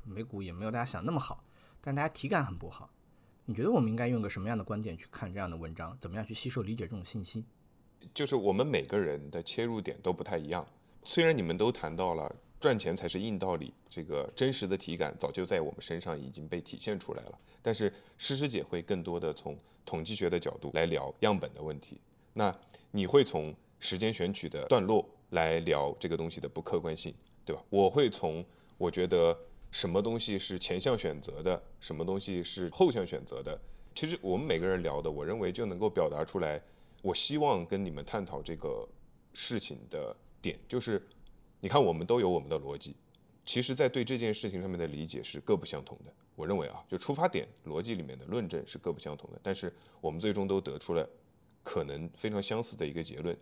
美股也没有大家想那么好，但大家体感很不好。你觉得我们应该用个什么样的观点去看这样的文章？怎么样去吸收理解这种信息？就是我们每个人的切入点都不太一样。虽然你们都谈到了。赚钱才是硬道理，这个真实的体感早就在我们身上已经被体现出来了。但是诗诗姐会更多的从统计学的角度来聊样本的问题，那你会从时间选取的段落来聊这个东西的不客观性，对吧？我会从我觉得什么东西是前项选择的，什么东西是后项选择的。其实我们每个人聊的，我认为就能够表达出来。我希望跟你们探讨这个事情的点就是。你看，我们都有我们的逻辑，其实，在对这件事情上面的理解是各不相同的。我认为啊，就出发点逻辑里面的论证是各不相同的，但是我们最终都得出了可能非常相似的一个结论，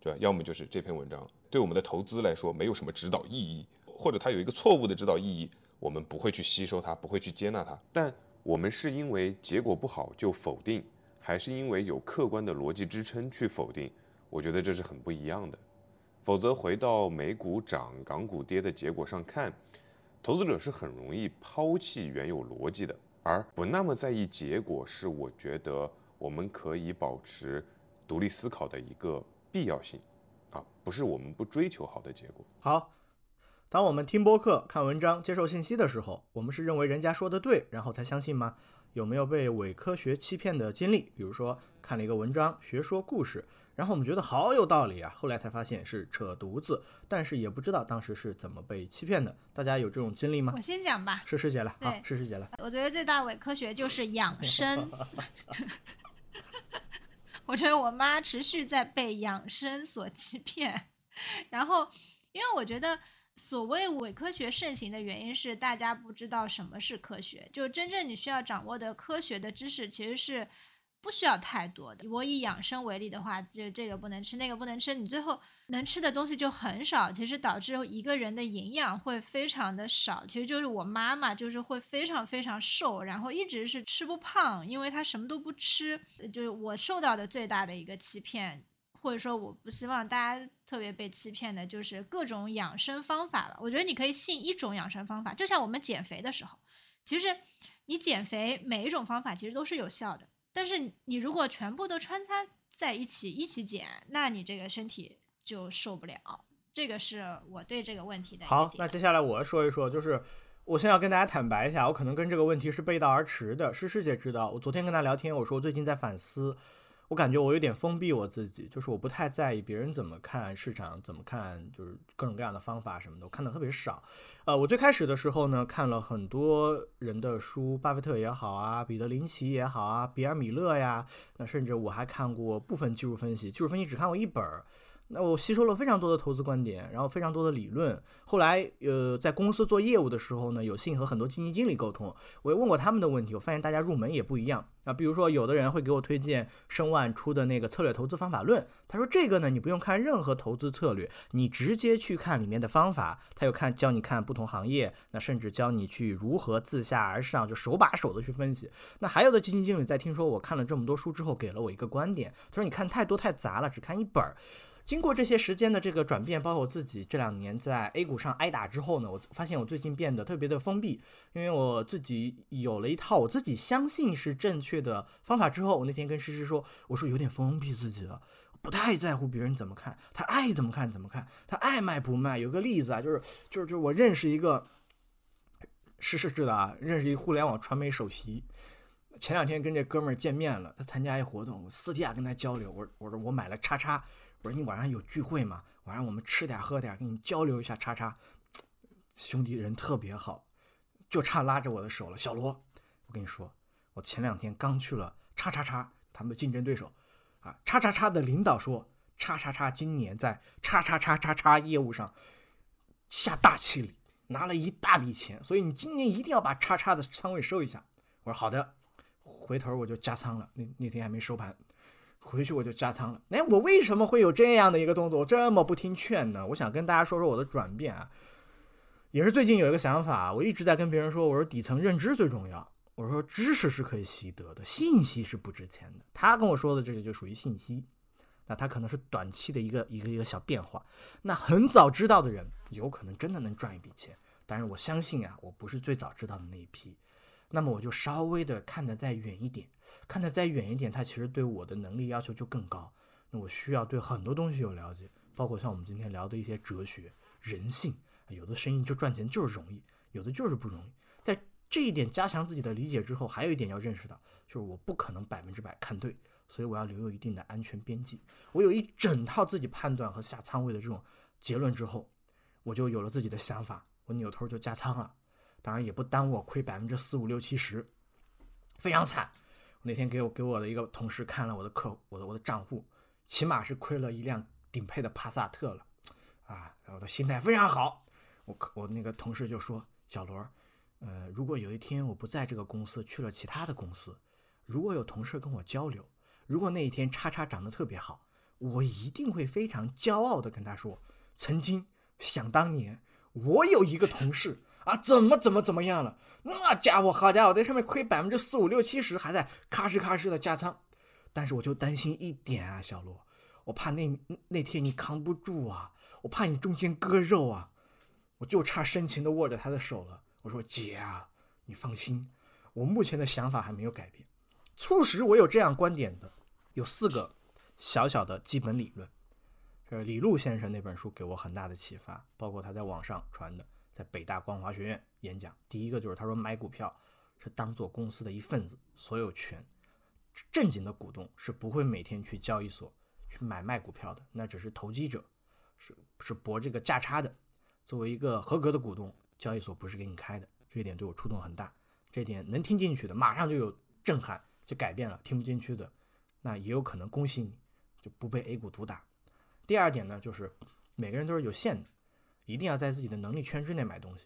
对吧？要么就是这篇文章对我们的投资来说没有什么指导意义，或者它有一个错误的指导意义，我们不会去吸收它，不会去接纳它。但我们是因为结果不好就否定，还是因为有客观的逻辑支撑去否定？我觉得这是很不一样的。否则，回到美股涨、港股跌的结果上看，投资者是很容易抛弃原有逻辑的，而不那么在意结果，是我觉得我们可以保持独立思考的一个必要性，啊，不是我们不追求好的结果。好，当我们听播客、看文章、接受信息的时候，我们是认为人家说的对，然后才相信吗？有没有被伪科学欺骗的经历？比如说看了一个文章、学说故事，然后我们觉得好有道理啊，后来才发现是扯犊子，但是也不知道当时是怎么被欺骗的。大家有这种经历吗我？先讲吧。是师姐了，好对，是师姐了。我觉得最大伪科学就是养生。我觉得我妈持续在被养生所欺骗，然后因为我觉得所谓伪科学盛行的原因是大家不知道什么是科学，就真正你需要掌握的科学的知识其实是不需要太多的。我以养生为例的话，就这个不能吃，那个不能吃，你最后能吃的东西就很少，其实导致一个人的营养会非常的少。其实就是我妈妈就是会非常非常瘦，然后一直是吃不胖，因为她什么都不吃。就是我受到的最大的一个欺骗，或者说我不希望大家特别被欺骗的，就是各种养生方法吧。我觉得你可以信一种养生方法，就像我们减肥的时候，其实你减肥每一种方法其实都是有效的，但是你如果全部都穿插在一起一起减，那你这个身体就受不了。这个是我对这个问题的好，那接下来我说一说，就是我先要跟大家坦白一下，我可能跟这个问题是背道而驰的。诗诗姐知道，我昨天跟她聊天，我说我最近在反思，我感觉我有点封闭我自己，就是我不太在意别人怎么看市场，怎么看，就是各种各样的方法什么的，我看的特别少。呃，我最开始的时候呢，看了很多人的书，巴菲特也好啊，彼得林奇也好啊，比尔米勒呀，那甚至我还看过部分技术分析，技术分析只看过一本儿。那我吸收了非常多的投资观点，然后非常多的理论。后来，呃，在公司做业务的时候呢，有幸和很多基金经理沟通，我也问过他们的问题，我发现大家入门也不一样啊。比如说，有的人会给我推荐申万出的那个策略投资方法论，他说这个呢，你不用看任何投资策略，你直接去看里面的方法，他又看教你看不同行业，那甚至教你去如何自下而上，就手把手的去分析。那还有的基金经理在听说我看了这么多书之后，给了我一个观点，他说你看太多太杂了，只看一本儿。经过这些时间的这个转变，包括我自己这两年在 A 股上挨打之后呢，我发现我最近变得特别的封闭，因为我自己有了一套我自己相信是正确的方法之后，我那天跟诗诗说，我说有点封闭自己了。不太在乎别人怎么看，他爱怎么看怎么看，他爱卖不卖。有个例子啊，就是就是就是我认识一个，是是是的啊，认识一个互联网传媒首席，前两天跟这哥们儿见面了，他参加一活动，我私底下跟他交流，我我说我买了叉叉，我说你晚上有聚会吗？晚上我们吃点喝点，跟你交流一下叉叉。兄弟人特别好，就差拉着我的手了。小罗，我跟你说，我前两天刚去了叉叉叉他们的竞争对手，啊，叉叉叉的领导说，叉叉叉今年在叉叉叉叉叉业务上下大气力，拿了一大笔钱，所以你今年一定要把叉叉的仓位收一下。我说好的，回头我就加仓了。那那天还没收盘，回去我就加仓了。哎，我为什么会有这样的一个动作？我这么不听劝呢？我想跟大家说说我的转变啊，也是最近有一个想法，我一直在跟别人说，我说底层认知最重要。我说知识是可以习得的，信息是不值钱的。他跟我说的这个就属于信息，那他可能是短期的一个一个一个小变化。那很早知道的人，有可能真的能赚一笔钱。但是我相信啊，我不是最早知道的那一批。那么我就稍微的看得再远一点，看得再远一点，它其实对我的能力要求就更高。那我需要对很多东西有了解，包括像我们今天聊的一些哲学、人性。有的生意就赚钱就是容易，有的就是不容易。在这一点加强自己的理解之后，还有一点要认识到，就是我不可能百分之百看对，所以我要留有一定的安全边际。我有一整套自己判断和下仓位的这种结论之后，我就有了自己的想法，我扭头就加仓了。当然也不耽误我亏百分之四五六七十，非常惨。那天给我给我的一个同事看了我的客我的我的账户，起码是亏了一辆顶配的帕萨特了，啊，我的心态非常好。我我那个同事就说：“小罗，呃，如果有一天我不在这个公司，去了其他的公司，如果有同事跟我交流，如果那一天叉叉涨得特别好，我一定会非常骄傲的跟他说，曾经想当年我有一个同事啊，怎么怎么怎么样了，那家伙好家伙在上面亏百分之四五六七十，还在咔哧咔哧的加仓，但是我就担心一点啊，小罗，我怕那那天你扛不住啊，我怕你中间割肉啊。”我就差深情的握着他的手了。我说：“姐啊，你放心，我目前的想法还没有改变。促使我有这样观点的有四个小小的基本理论。这李路先生那本书给我很大的启发，包括他在网上传的，在北大光华学院演讲。第一个就是他说买股票是当做公司的一份子，所有权。正经的股东是不会每天去交易所去买卖股票的，那只是投机者，是是博这个价差的。作为一个合格的股东，交易所不是给你开的，这一点对我触动很大。这点能听进去的，马上就有震撼，就改变了；听不进去的，那也有可能恭喜你，就不被 A 股毒打。第二点呢，就是每个人都是有限的，一定要在自己的能力圈之内买东西。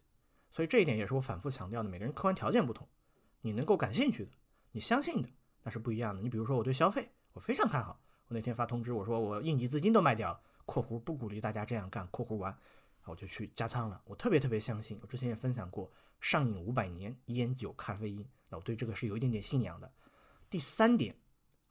所以这一点也是我反复强调的，每个人客观条件不同，你能够感兴趣的，你相信的，那是不一样的。你比如说我对消费，我非常看好。我那天发通知，我说我应急资金都卖掉了（括弧不鼓励大家这样干），括弧完，我就去加仓了。我特别特别相信，我之前也分享过上瘾五百年烟酒咖啡因，那我对这个是有一点点信仰的。第三点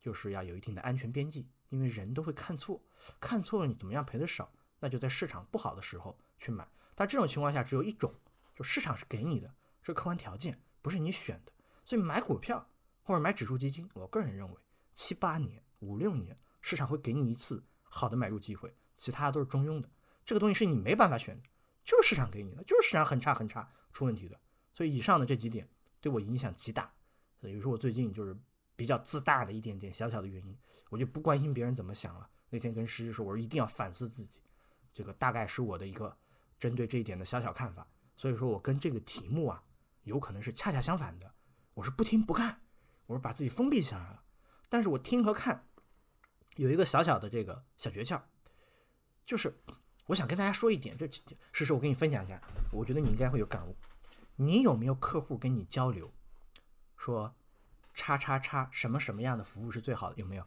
就是要有一定的安全边际。因为人都会看错，看错了你怎么样赔的少？那就在市场不好的时候去买。但这种情况下只有一种，就市场是给你的，是客观条件，不是你选的。所以买股票或者买指数基金，我个人认为七八年、五六年，市场会给你一次好的买入机会，其他都是中庸的。这个东西是你没办法选的，就是市场给你的，就是市场很差很差出问题的。所以以上的这几点对我影响极大，所以说我最近就是比较自大的一点点小小的原因。我就不关心别人怎么想了。那天跟诗诗说，我说一定要反思自己，这个大概是我的一个针对这一点的小小看法。所以说我跟这个题目啊，有可能是恰恰相反的。我是不听不看，我是把自己封闭起来了。但是我听和看有一个小小的这个小诀窍，就是我想跟大家说一点，这事实我跟你分享一下，我觉得你应该会有感悟。你有没有客户跟你交流，说叉叉叉什么什么样的服务是最好的？有没有？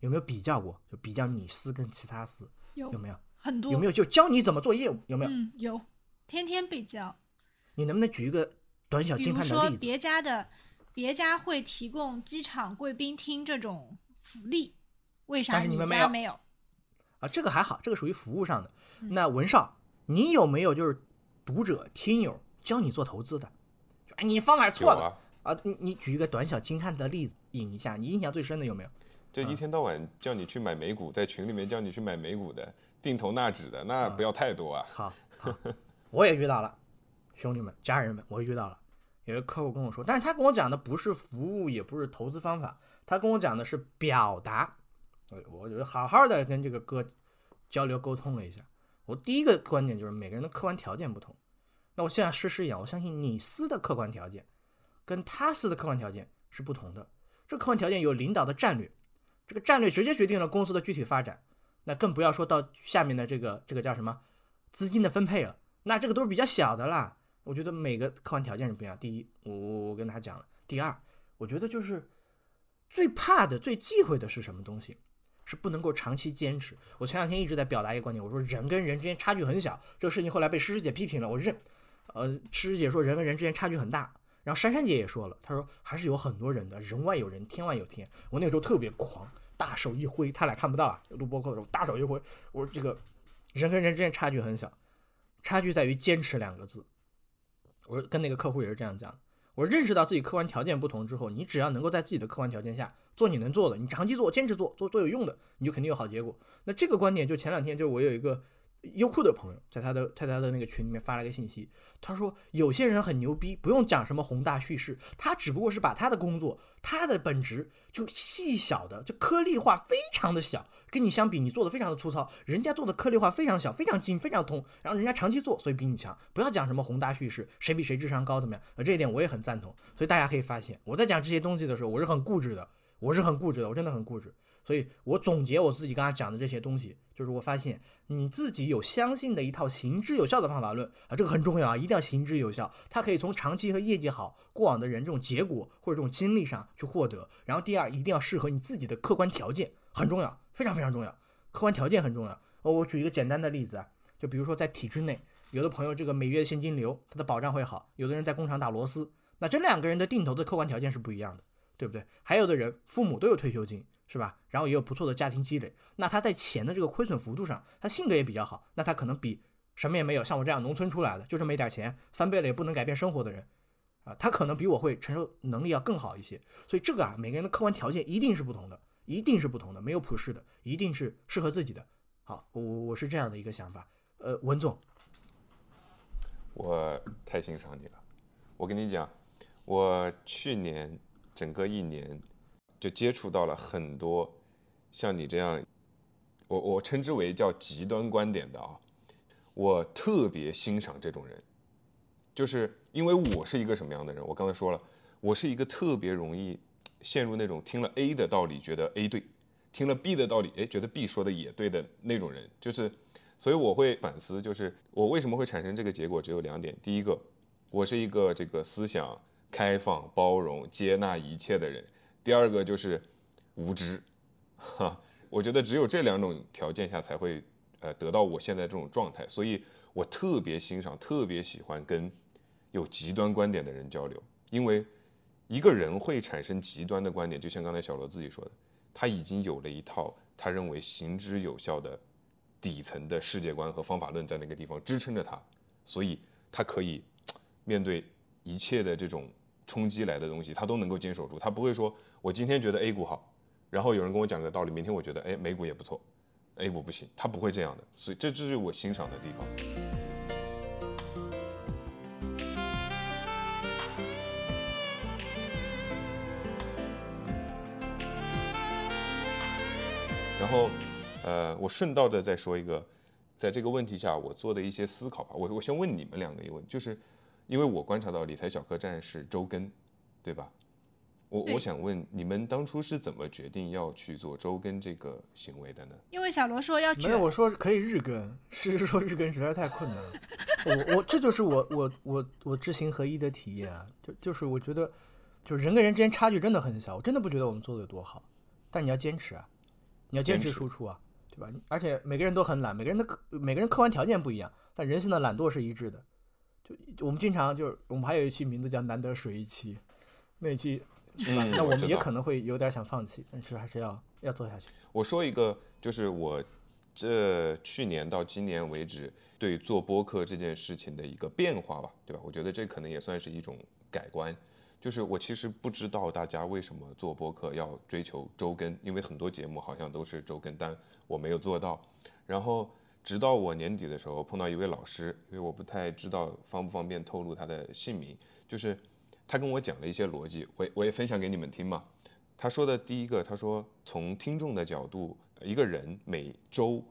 有没有比较过？就比较你司跟其他司有有没有？很多有没有就教你怎么做业务？有没有？嗯，有，天天被教。你能不能举一个短小精悍的例子？说别家的，别家会提供机场贵宾厅这种福利，为啥但是你们没有家没有？啊，这个还好，这个属于服务上的。嗯那文少，你有没有就是读者听友教你做投资的？就哎，你方法是错的啊，啊！你你举一个短小精悍的例子引一下，你印象最深的有没有？就一天到晚叫你去买美股，在群里面叫你去买美股的，定投纳指的，那不要太多啊。好，好，我也遇到了，兄弟们、家人们，我遇到了。有一个客户跟我说，但是他跟我讲的不是服务，也不是投资方法，他跟我讲的是表达。我我就好好的跟这个哥交流沟通了一下。我第一个观点就是每个人的客观条件不同。那我现在试试一样，我相信你司的客观条件跟他司的客观条件是不同的。这客观条件有领导的战略，这个战略直接决定了公司的具体发展。那更不要说到下面的这个这个叫什么资金的分配了，那这个都是比较小的啦。我觉得每个客观条件是不一样。第一，我我我跟他讲了。第二，我觉得就是最怕的、最忌讳的是什么东西？是不能够长期坚持。我前两天一直在表达一个观点，我说人跟人之间差距很小，这个事情后来被诗诗姐批评了，我认。呃，诗诗姐说人跟人之间差距很大，然后珊珊姐也说了，她说还是有很多人的，人外有人，天外有天。我那个时候特别狂，大手一挥，他俩看不到啊，录播课的时候大手一挥，我说这个人跟人之间差距很小，差距在于坚持两个字。我跟那个客户也是这样讲。我认识到自己客观条件不同之后，你只要能够在自己的客观条件下做你能做的，你长期做、坚持做、做做有用的，你就肯定有好结果。那这个观点就前两天就我有一个优酷的朋友在他的在他的那个群里面发了个信息，他说有些人很牛逼，不用讲什么宏大叙事，他只不过是把他的工作、他的本质就细小的就颗粒化非常的小，跟你相比，你做的非常的粗糙，人家做的颗粒化非常小、非常精、非常通，然后人家长期做，所以比你强。不要讲什么宏大叙事，谁比谁智商高怎么样，呃，这一点我也很赞同。所以大家可以发现，我在讲这些东西的时候，我是很固执的，我是很固执的，我真的很固执。所以我总结我自己刚才讲的这些东西，就是我发现你自己有相信的一套行之有效的方法论啊，这个很重要啊，一定要行之有效。它可以从长期和业绩好过往的人这种结果或者这种经历上去获得。然后第二，一定要适合你自己的客观条件，很重要，非常非常重要。客观条件很重要。哦，我举一个简单的例子啊，就比如说在体制内，有的朋友这个每月现金流他的保障会好，有的人在工厂打螺丝，那这两个人的定投的客观条件是不一样的，对不对？还有的人父母都有退休金。是吧？然后也有不错的家庭积累，那他在钱的这个亏损幅度上，他性格也比较好，那他可能比什么也没有，像我这样农村出来的，就这么一点钱，翻倍了也不能改变生活的人，啊，他可能比我会承受能力要更好一些。所以这个啊，每个人的客观条件一定是不同的，一定是不同的，没有普世的，一定是适合自己的，好，我我是这样的一个想法。呃，文总，我太欣赏你了。我跟你讲，我去年整个一年就接触到了很多像你这样，我我称之为叫极端观点的啊。我特别欣赏这种人，就是因为我是一个什么样的人？我刚才说了，我是一个特别容易陷入那种听了 A 的道理觉得 A 对，听了 B 的道理，哎，觉得 B 说的也对的那种人，就是。所以我会反思，就是我为什么会产生这个结果，只有两点。第一个，我是一个这个思想开放、包容、接纳一切的人；第二个就是无知。哈，我觉得只有这两种条件下才会呃得到我现在这种状态。所以我特别欣赏、特别喜欢跟有极端观点的人交流，因为一个人会产生极端的观点，就像刚才小罗自己说的，他已经有了一套他认为行之有效的。底层的世界观和方法论在那个地方支撑着他，所以他可以面对一切的这种冲击来的东西，他都能够坚守住。他不会说我今天觉得 A 股好，然后有人跟我讲个道理，明天我觉得哎美股也不错，A 股不行，他不会这样的。所以这这是我欣赏的地方。然后。呃，我顺道的再说一个，在这个问题下我做的一些思考吧。我我先问你们两个一个问题，就是因为我观察到理财小客栈是周更，对吧？我我想问你们当初是怎么决定要去做周更这个行为的呢？因为小罗说要没有，我说可以日更，是 说日更实在太困难了。我我这就是我我我我知行合一的体验啊，就就是我觉得，就人跟人之间差距真的很小，我真的不觉得我们做的有多好，但你要坚持啊，你要坚持输出啊。对吧？而且每个人都很懒，每个人的客每个人客观条件不一样，但人性的懒惰是一致的。就我们经常就是我们还有一期名字叫“难得水一期”，那一期是吧？那我们也可能会有点想放弃，但是还是要要做下去。我说一个，就是我这去年到今年为止对做播客这件事情的一个变化吧，对吧？我觉得这可能也算是一种改观。就是我其实不知道大家为什么做播客要追求周更，因为很多节目好像都是周更，但我没有做到。然后直到我年底的时候碰到一位老师，因为我不太知道方不方便透露他的姓名，就是他跟我讲了一些逻辑，我我也分享给你们听嘛。他说的第一个，他说从听众的角度，一个人每周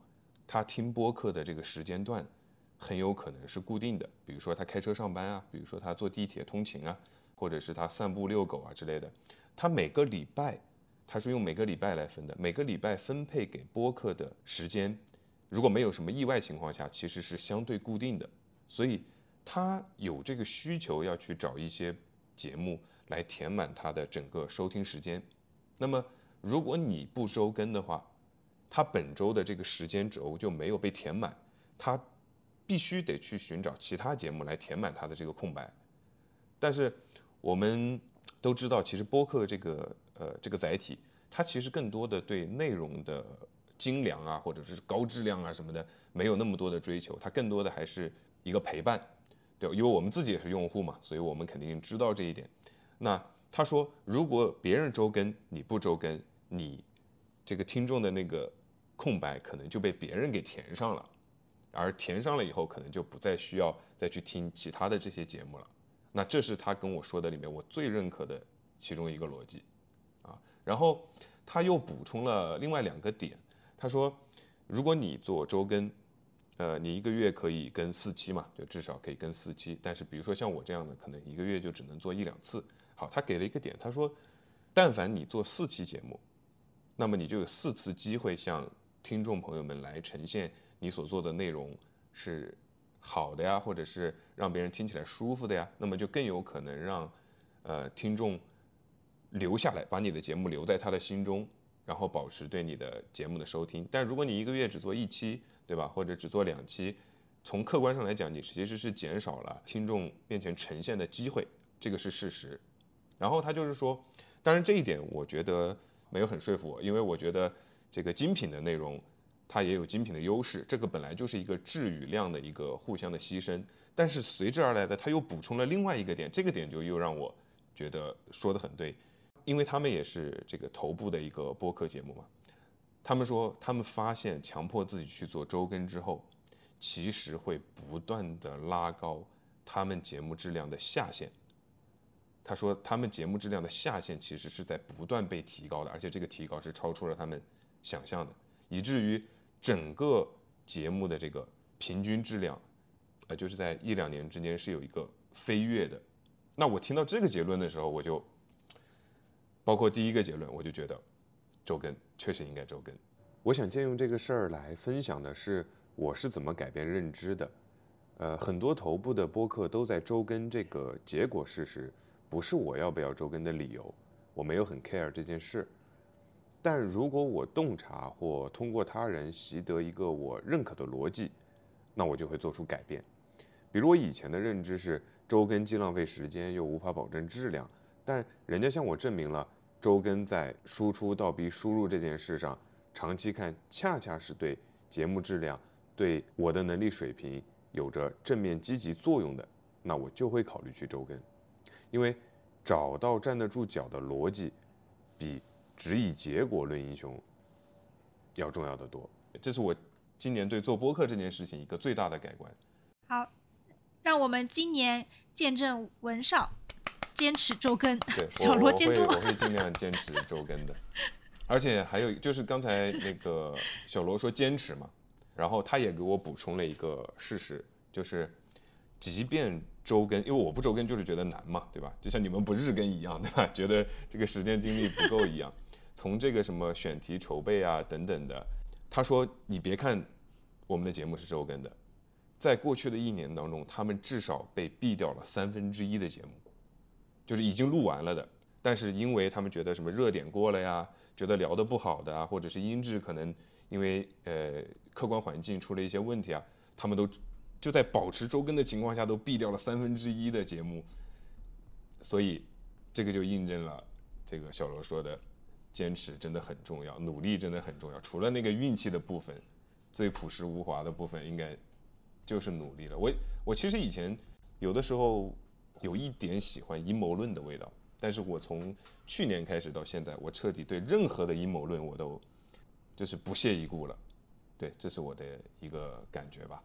他听播客的这个时间段很有可能是固定的，比如说他开车上班啊，比如说他坐地铁通勤啊。或者是他散步遛狗啊之类的，他每个礼拜，他是用每个礼拜来分的，每个礼拜分配给播客的时间，如果没有什么意外情况下，其实是相对固定的，所以他有这个需求要去找一些节目来填满他的整个收听时间。那么如果你不周更的话，他本周的这个时间轴就没有被填满，他必须得去寻找其他节目来填满他的这个空白，但是。我们都知道，其实播客这个呃这个载体，它其实更多的对内容的精良啊，或者是高质量啊什么的，没有那么多的追求，它更多的还是一个陪伴，对，因为我们自己也是用户嘛，所以我们肯定知道这一点。那他说，如果别人周更你不周更，你这个听众的那个空白可能就被别人给填上了，而填上了以后，可能就不再需要再去听其他的这些节目了。那这是他跟我说的里面我最认可的其中一个逻辑，啊，然后他又补充了另外两个点，他说，如果你做周更，呃，你一个月可以更四期嘛，就至少可以更四期，但是比如说像我这样的，可能一个月就只能做一两次。好，他给了一个点，他说，但凡你做四期节目，那么你就有四次机会向听众朋友们来呈现你所做的内容是。好的呀，或者是让别人听起来舒服的呀，那么就更有可能让，呃，听众留下来，把你的节目留在他的心中，然后保持对你的节目的收听。但如果你一个月只做一期，对吧？或者只做两期，从客观上来讲，你其实是减少了听众面前呈现的机会，这个是事实。然后他就是说，当然这一点我觉得没有很说服我，因为我觉得这个精品的内容。它也有精品的优势，这个本来就是一个质与量的一个互相的牺牲，但是随之而来的，他又补充了另外一个点，这个点就又让我觉得说的很对，因为他们也是这个头部的一个播客节目嘛，他们说他们发现强迫自己去做周更之后，其实会不断的拉高他们节目质量的下限。他说他们节目质量的下限其实是在不断被提高的，而且这个提高是超出了他们想象的，以至于整个节目的这个平均质量，呃，就是在一两年之间是有一个飞跃的。那我听到这个结论的时候，我就包括第一个结论，我就觉得周更确实应该周更。我想借用这个事儿来分享的是我是怎么改变认知的。呃，很多头部的播客都在周更这个结果事实。不是我要不要周更的理由，我没有很 care 这件事。但如果我洞察或通过他人习得一个我认可的逻辑，那我就会做出改变。比如我以前的认知是周更既浪费时间又无法保证质量，但人家向我证明了周更在输出倒逼输入这件事上，长期看恰恰是对节目质量、对我的能力水平有着正面积极作用的，那我就会考虑去周更。因为找到站得住脚的逻辑，比只以结果论英雄要重要的多。这是我今年对做播客这件事情一个最大的改观。好，让我们今年见证文少坚持周更，小罗监督。我会尽量坚持周更的。而且还有就是刚才那个小罗说坚持嘛，然后他也给我补充了一个事实，就是即便。周更，因为我不周更就是觉得难嘛，对吧？就像你们不日更一样，对吧？觉得这个时间精力不够一样。从这个什么选题筹备啊等等的，他说你别看我们的节目是周更的，在过去的一年当中，他们至少被毙掉了三分之一的节目，就是已经录完了的，但是因为他们觉得什么热点过了呀，觉得聊得不好的啊，或者是音质可能因为呃客观环境出了一些问题啊，他们都。就在保持周更的情况下，都毙掉了三分之一的节目，所以这个就印证了这个小罗说的，坚持真的很重要，努力真的很重要。除了那个运气的部分，最朴实无华的部分，应该就是努力了。我我其实以前有的时候有一点喜欢阴谋论的味道，但是我从去年开始到现在，我彻底对任何的阴谋论我都就是不屑一顾了。对，这是我的一个感觉吧。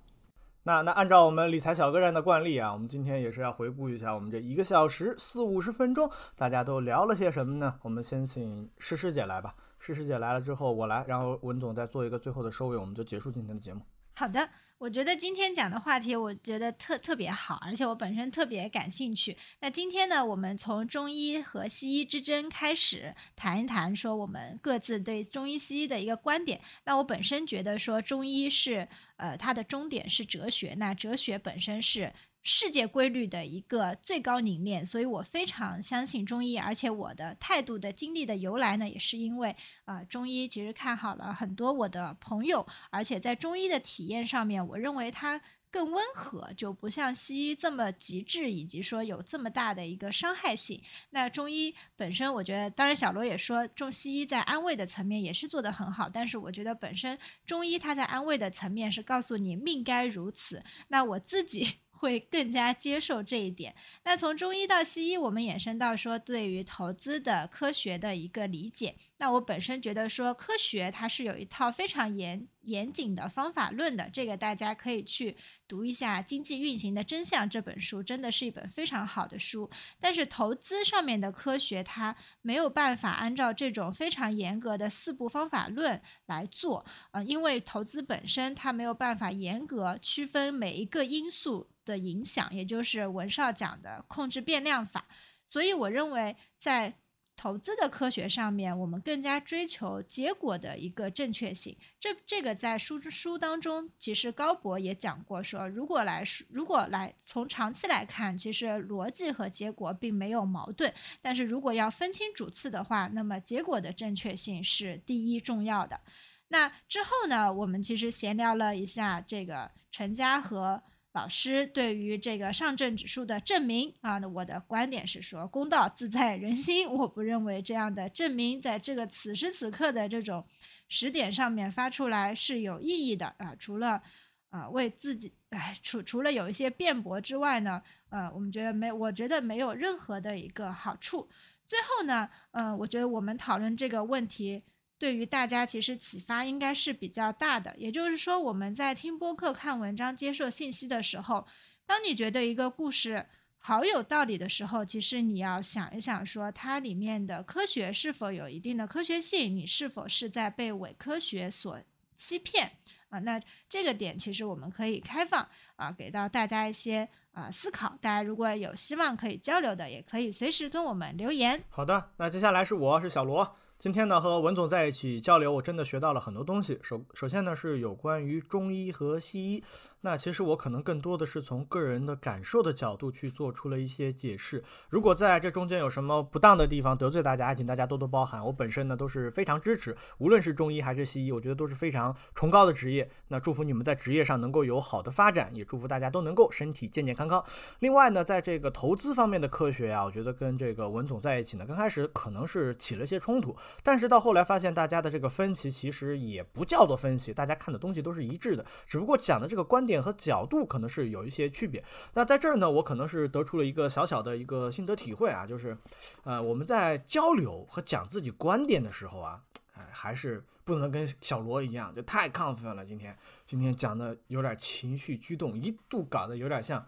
那那按照我们理财小个人的惯例啊，我们今天也是要回顾一下我们这一个小时四五十分钟，大家都聊了些什么呢？我们先请诗诗姐来吧。诗诗姐来了之后，我来，然后文总再做一个最后的收尾，我们就结束今天的节目。好的。我觉得今天讲的话题，我觉得特特别好，而且我本身特别感兴趣。那今天呢，我们从中医和西医之争开始谈一谈，说我们各自对中医西医的一个观点。那我本身觉得说中医是，呃，它的终点是哲学，那哲学本身是。世界规律的一个最高凝练，所以我非常相信中医，而且我的态度的经历的由来呢，也是因为啊，中医其实看好了很多我的朋友，而且在中医的体验上面，我认为它更温和，就不像西医这么极致，以及说有这么大的一个伤害性。那中医本身，我觉得，当然小罗也说，中西医在安慰的层面也是做得很好，但是我觉得本身中医它在安慰的层面是告诉你命该如此。那我自己。会更加接受这一点。那从中医到西医，我们衍生到说对于投资的科学的一个理解。那我本身觉得说科学它是有一套非常严严谨的方法论的，这个大家可以去读一下《经济运行的真相》这本书，真的是一本非常好的书。但是投资上面的科学，它没有办法按照这种非常严格的四步方法论来做啊，因为投资本身它没有办法严格区分每一个因素。的影响，也就是文少讲的控制变量法。所以我认为，在投资的科学上面，我们更加追求结果的一个正确性。这这个在书书当中，其实高博也讲过，说如果来如果来从长期来看，其实逻辑和结果并没有矛盾。但是如果要分清主次的话，那么结果的正确性是第一重要的。那之后呢，我们其实闲聊了一下这个陈家和。老师对于这个上证指数的证明啊，那我的观点是说，公道自在人心。我不认为这样的证明在这个此时此刻的这种时点上面发出来是有意义的啊。除了啊为自己哎，除除了有一些辩驳之外呢，呃，我们觉得没，我觉得没有任何的一个好处。最后呢，嗯，我觉得我们讨论这个问题对于大家其实启发应该是比较大的。也就是说，我们在听播客、看文章、接受信息的时候，当你觉得一个故事好有道理的时候，其实你要想一想，说它里面的科学是否有一定的科学性，你是否是在被伪科学所欺骗啊？那这个点其实我们可以开放啊，给到大家一些啊思考。大家如果有希望可以交流的，也可以随时跟我们留言。好的，那接下来是我是小罗。今天呢，和文总在一起交流，我真的学到了很多东西。首首先呢，是有关于中医和西医。那其实我可能更多的是从个人的感受的角度去做出了一些解释。如果在这中间有什么不当的地方得罪大家，请大家多多包涵。我本身呢都是非常支持，无论是中医还是西医，我觉得都是非常崇高的职业。那祝福你们在职业上能够有好的发展，也祝福大家都能够身体健健康康。另外呢，在这个投资方面的科学呀，我觉得跟这个文总在一起呢，刚开始可能是起了些冲突，但是到后来发现大家的这个分歧其实也不叫做分歧，大家看的东西都是一致的，只不过讲的这个观点和角度。可能是有一些区别。那在这儿呢，我可能是得出了一个小小的一个心得体会啊，就是，呃，我们在交流和讲自己观点的时候啊，哎，还是不能跟小罗一样，就太亢奋了。今天今天讲的有点情绪激动，一度搞得有点像。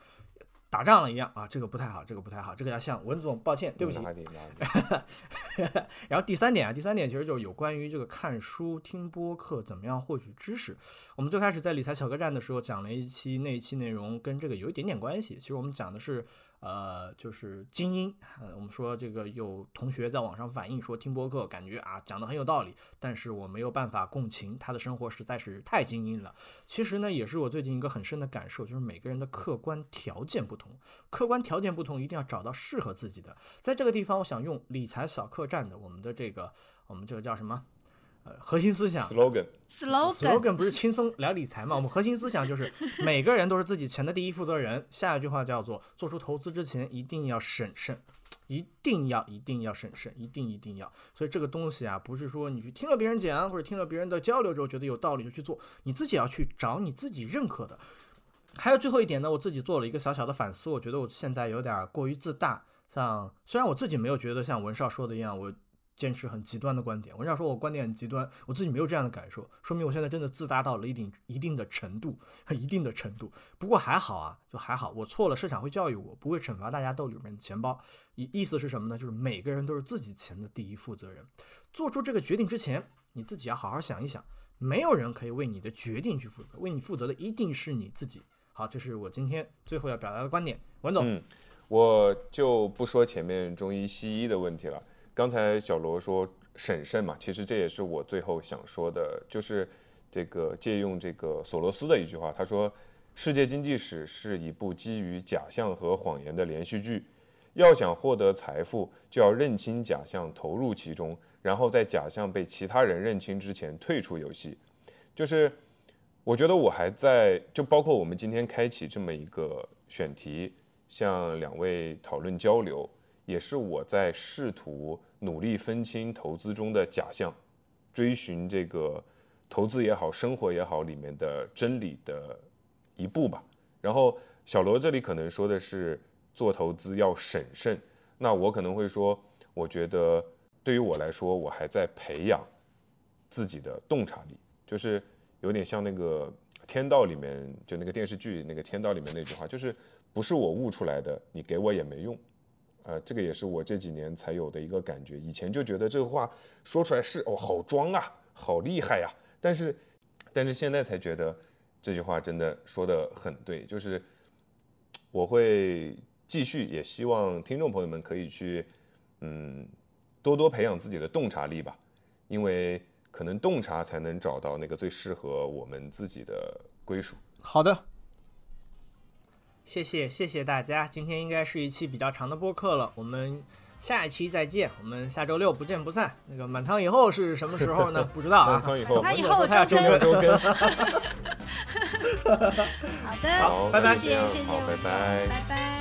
打仗了一样啊，这个不太好，这个不太好，这个要向文总抱歉，对不起。然后第三点啊，第三点其实就是有关于这个看书、听播客怎么样获取知识。我们最开始在理财小客栈的时候讲了一期，那一期内容跟这个有一点点关系。其实我们讲的是。呃，就是精英。呃，我们说这个有同学在网上反映说听播客感觉啊讲的很有道理，但是我没有办法共情，他的生活实在是太精英了。其实呢，也是我最近一个很深的感受，就是每个人的客观条件不同，客观条件不同，一定要找到适合自己的。在这个地方，我想用理财小客栈的我们的这个，我们这个叫什么？呃，核心思想 slogan，slogan 不是轻松聊理财嘛？我们核心思想就是每个人都是自己钱的第一负责人。下一句话叫做：做出投资之前一定要审慎，一定要一定要审慎，一定一定要。所以这个东西啊，不是说你去听了别人讲或者听了别人的交流之后觉得有道理就去做，你自己要去找你自己认可的。还有最后一点呢，我自己做了一个小小的反思，我觉得我现在有点过于自大。像虽然我自己没有觉得像文少说的一样，我。坚持很极端的观点，文少说我观点很极端，我自己没有这样的感受，说明我现在真的自大到了一定一定的程度，一定的程度。不过还好啊，就还好，我错了，市场会教育我，不会惩罚大家兜里面的钱包。意意思是什么呢？就是每个人都是自己钱的第一负责人，做出这个决定之前，你自己要好好想一想，没有人可以为你的决定去负责，为你负责的一定是你自己。好，这是我今天最后要表达的观点，文总。嗯，我就不说前面中医西医的问题了。刚才小罗说审慎嘛，其实这也是我最后想说的，就是这个借用这个索罗斯的一句话，他说：“世界经济史是一部基于假象和谎言的连续剧，要想获得财富，就要认清假象，投入其中，然后在假象被其他人认清之前退出游戏。”就是我觉得我还在，就包括我们今天开启这么一个选题，向两位讨论交流。也是我在试图努力分清投资中的假象，追寻这个投资也好，生活也好里面的真理的一步吧。然后小罗这里可能说的是做投资要审慎，那我可能会说，我觉得对于我来说，我还在培养自己的洞察力，就是有点像那个《天道》里面就那个电视剧那个《天道》里面那句话，就是不是我悟出来的，你给我也没用。呃，这个也是我这几年才有的一个感觉。以前就觉得这个话说出来是哦，好装啊，好厉害呀。但是，但是现在才觉得这句话真的说的很对。就是我会继续，也希望听众朋友们可以去，嗯，多多培养自己的洞察力吧。因为可能洞察才能找到那个最适合我们自己的归属。好的。谢谢谢谢大家，今天应该是一期比较长的播客了，我们下一期再见，我们下周六不见不散。那个满仓以后是什么时候呢？不知道啊。满仓以后，满仓以后他要周更周更。好的，好，拜拜，谢谢谢谢，拜拜，拜拜。